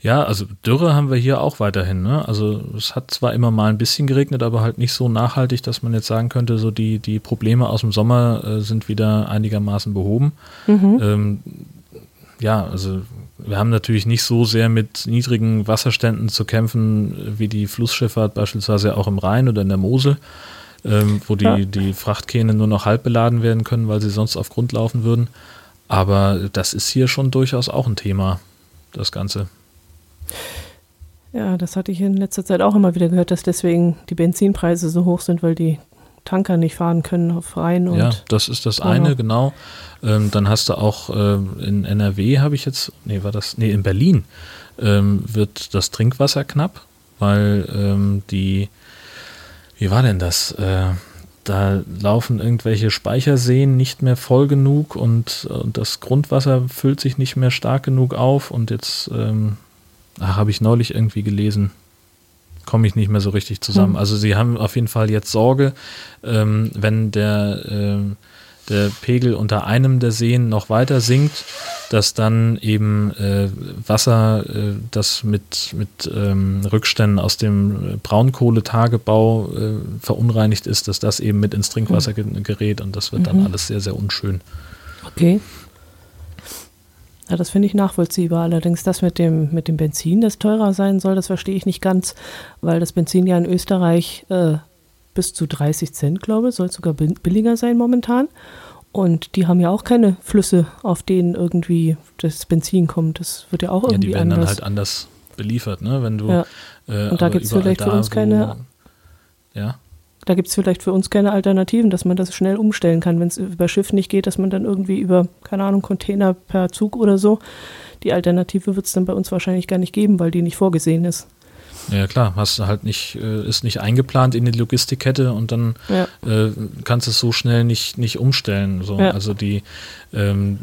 Ja, also Dürre haben wir hier auch weiterhin. Ne? Also es hat zwar immer mal ein bisschen geregnet, aber halt nicht so nachhaltig, dass man jetzt sagen könnte, so die, die Probleme aus dem Sommer äh, sind wieder einigermaßen behoben. Mhm. Ähm, ja, also wir haben natürlich nicht so sehr mit niedrigen Wasserständen zu kämpfen, wie die Flussschifffahrt beispielsweise auch im Rhein oder in der Mosel, ähm, wo die, ja. die Frachtkähne nur noch halb beladen werden können, weil sie sonst auf Grund laufen würden. Aber das ist hier schon durchaus auch ein Thema, das Ganze. Ja, das hatte ich in letzter Zeit auch immer wieder gehört, dass deswegen die Benzinpreise so hoch sind, weil die Tanker nicht fahren können auf Rhein. Und ja, das ist das eine, genau. Ähm, dann hast du auch äh, in NRW habe ich jetzt, nee, war das, nee, in Berlin ähm, wird das Trinkwasser knapp, weil ähm, die, wie war denn das? Äh, da laufen irgendwelche Speicherseen nicht mehr voll genug und, und das Grundwasser füllt sich nicht mehr stark genug auf und jetzt ähm, habe ich neulich irgendwie gelesen, komme ich nicht mehr so richtig zusammen. Hm. Also sie haben auf jeden Fall jetzt Sorge, ähm, wenn der, äh, der Pegel unter einem der Seen noch weiter sinkt, dass dann eben äh, Wasser, äh, das mit, mit ähm, Rückständen aus dem Braunkohletagebau äh, verunreinigt ist, dass das eben mit ins Trinkwasser hm. gerät und das wird mhm. dann alles sehr, sehr unschön. Okay. Ja, das finde ich nachvollziehbar. Allerdings das mit dem, mit dem Benzin, das teurer sein soll, das verstehe ich nicht ganz, weil das Benzin ja in Österreich äh, bis zu 30 Cent, glaube ich, soll sogar billiger sein momentan. Und die haben ja auch keine Flüsse, auf denen irgendwie das Benzin kommt. Das wird ja auch irgendwie anders. Ja, die werden anders. dann halt anders beliefert, ne? Wenn du, ja. äh, Und da gibt es vielleicht für uns keine. ja da gibt es vielleicht für uns keine Alternativen, dass man das schnell umstellen kann, wenn es über Schiff nicht geht, dass man dann irgendwie über, keine Ahnung, Container per Zug oder so. Die Alternative wird es dann bei uns wahrscheinlich gar nicht geben, weil die nicht vorgesehen ist. Ja klar, hast halt nicht, äh, ist nicht eingeplant in die Logistikkette und dann ja. äh, kannst du es so schnell nicht, nicht umstellen. So. Ja. Also die, ähm,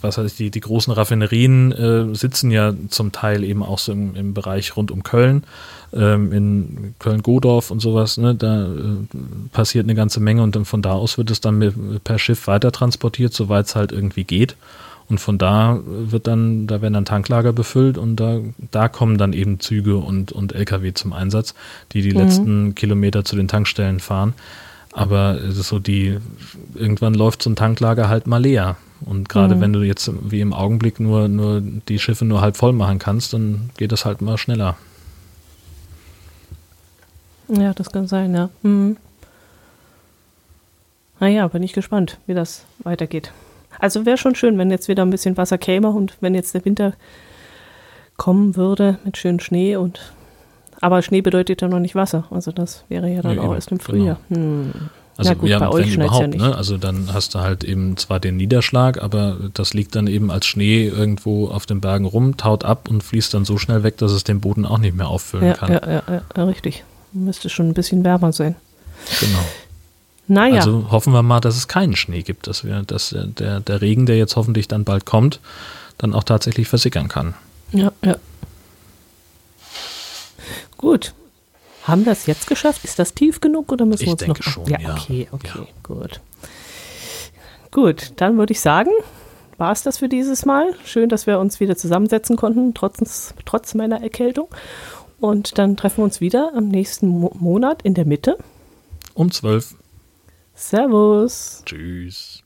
was heißt die, die großen Raffinerien äh, sitzen ja zum Teil eben auch so im, im Bereich rund um Köln, ähm, in Köln-Godorf und sowas, ne, da äh, passiert eine ganze Menge und dann von da aus wird es dann mit, per Schiff weiter transportiert, soweit es halt irgendwie geht. Und von da wird dann, da werden dann Tanklager befüllt und da, da kommen dann eben Züge und, und Lkw zum Einsatz, die die mhm. letzten Kilometer zu den Tankstellen fahren. Aber es ist so die, irgendwann läuft so ein Tanklager halt mal leer. Und gerade mhm. wenn du jetzt wie im Augenblick nur, nur die Schiffe nur halb voll machen kannst, dann geht das halt mal schneller. Ja, das kann sein, ja. Mhm. Naja, bin ich gespannt, wie das weitergeht. Also wäre schon schön, wenn jetzt wieder ein bisschen Wasser käme und wenn jetzt der Winter kommen würde mit schönem Schnee und aber Schnee bedeutet ja noch nicht Wasser. Also das wäre ja dann ja, auch erst im Frühjahr. Genau. Hm. Also gut, ja, bei euch schneit ja nicht. Ne? Also dann hast du halt eben zwar den Niederschlag, aber das liegt dann eben als Schnee irgendwo auf den Bergen rum, taut ab und fließt dann so schnell weg, dass es den Boden auch nicht mehr auffüllen ja, kann. Ja, ja, ja, richtig. Müsste schon ein bisschen wärmer sein. Genau. Naja. Also hoffen wir mal, dass es keinen Schnee gibt, dass wir, dass der, der Regen, der jetzt hoffentlich dann bald kommt, dann auch tatsächlich versickern kann. Ja, ja. Gut. Haben wir es jetzt geschafft? Ist das tief genug oder müssen wir uns noch? Ich denke schon, ja. ja. Okay, okay, ja. gut. Gut, dann würde ich sagen, war es das für dieses Mal. Schön, dass wir uns wieder zusammensetzen konnten, trotz, trotz meiner Erkältung. Und dann treffen wir uns wieder am nächsten Mo Monat in der Mitte. Um zwölf. Servus. Tschüss.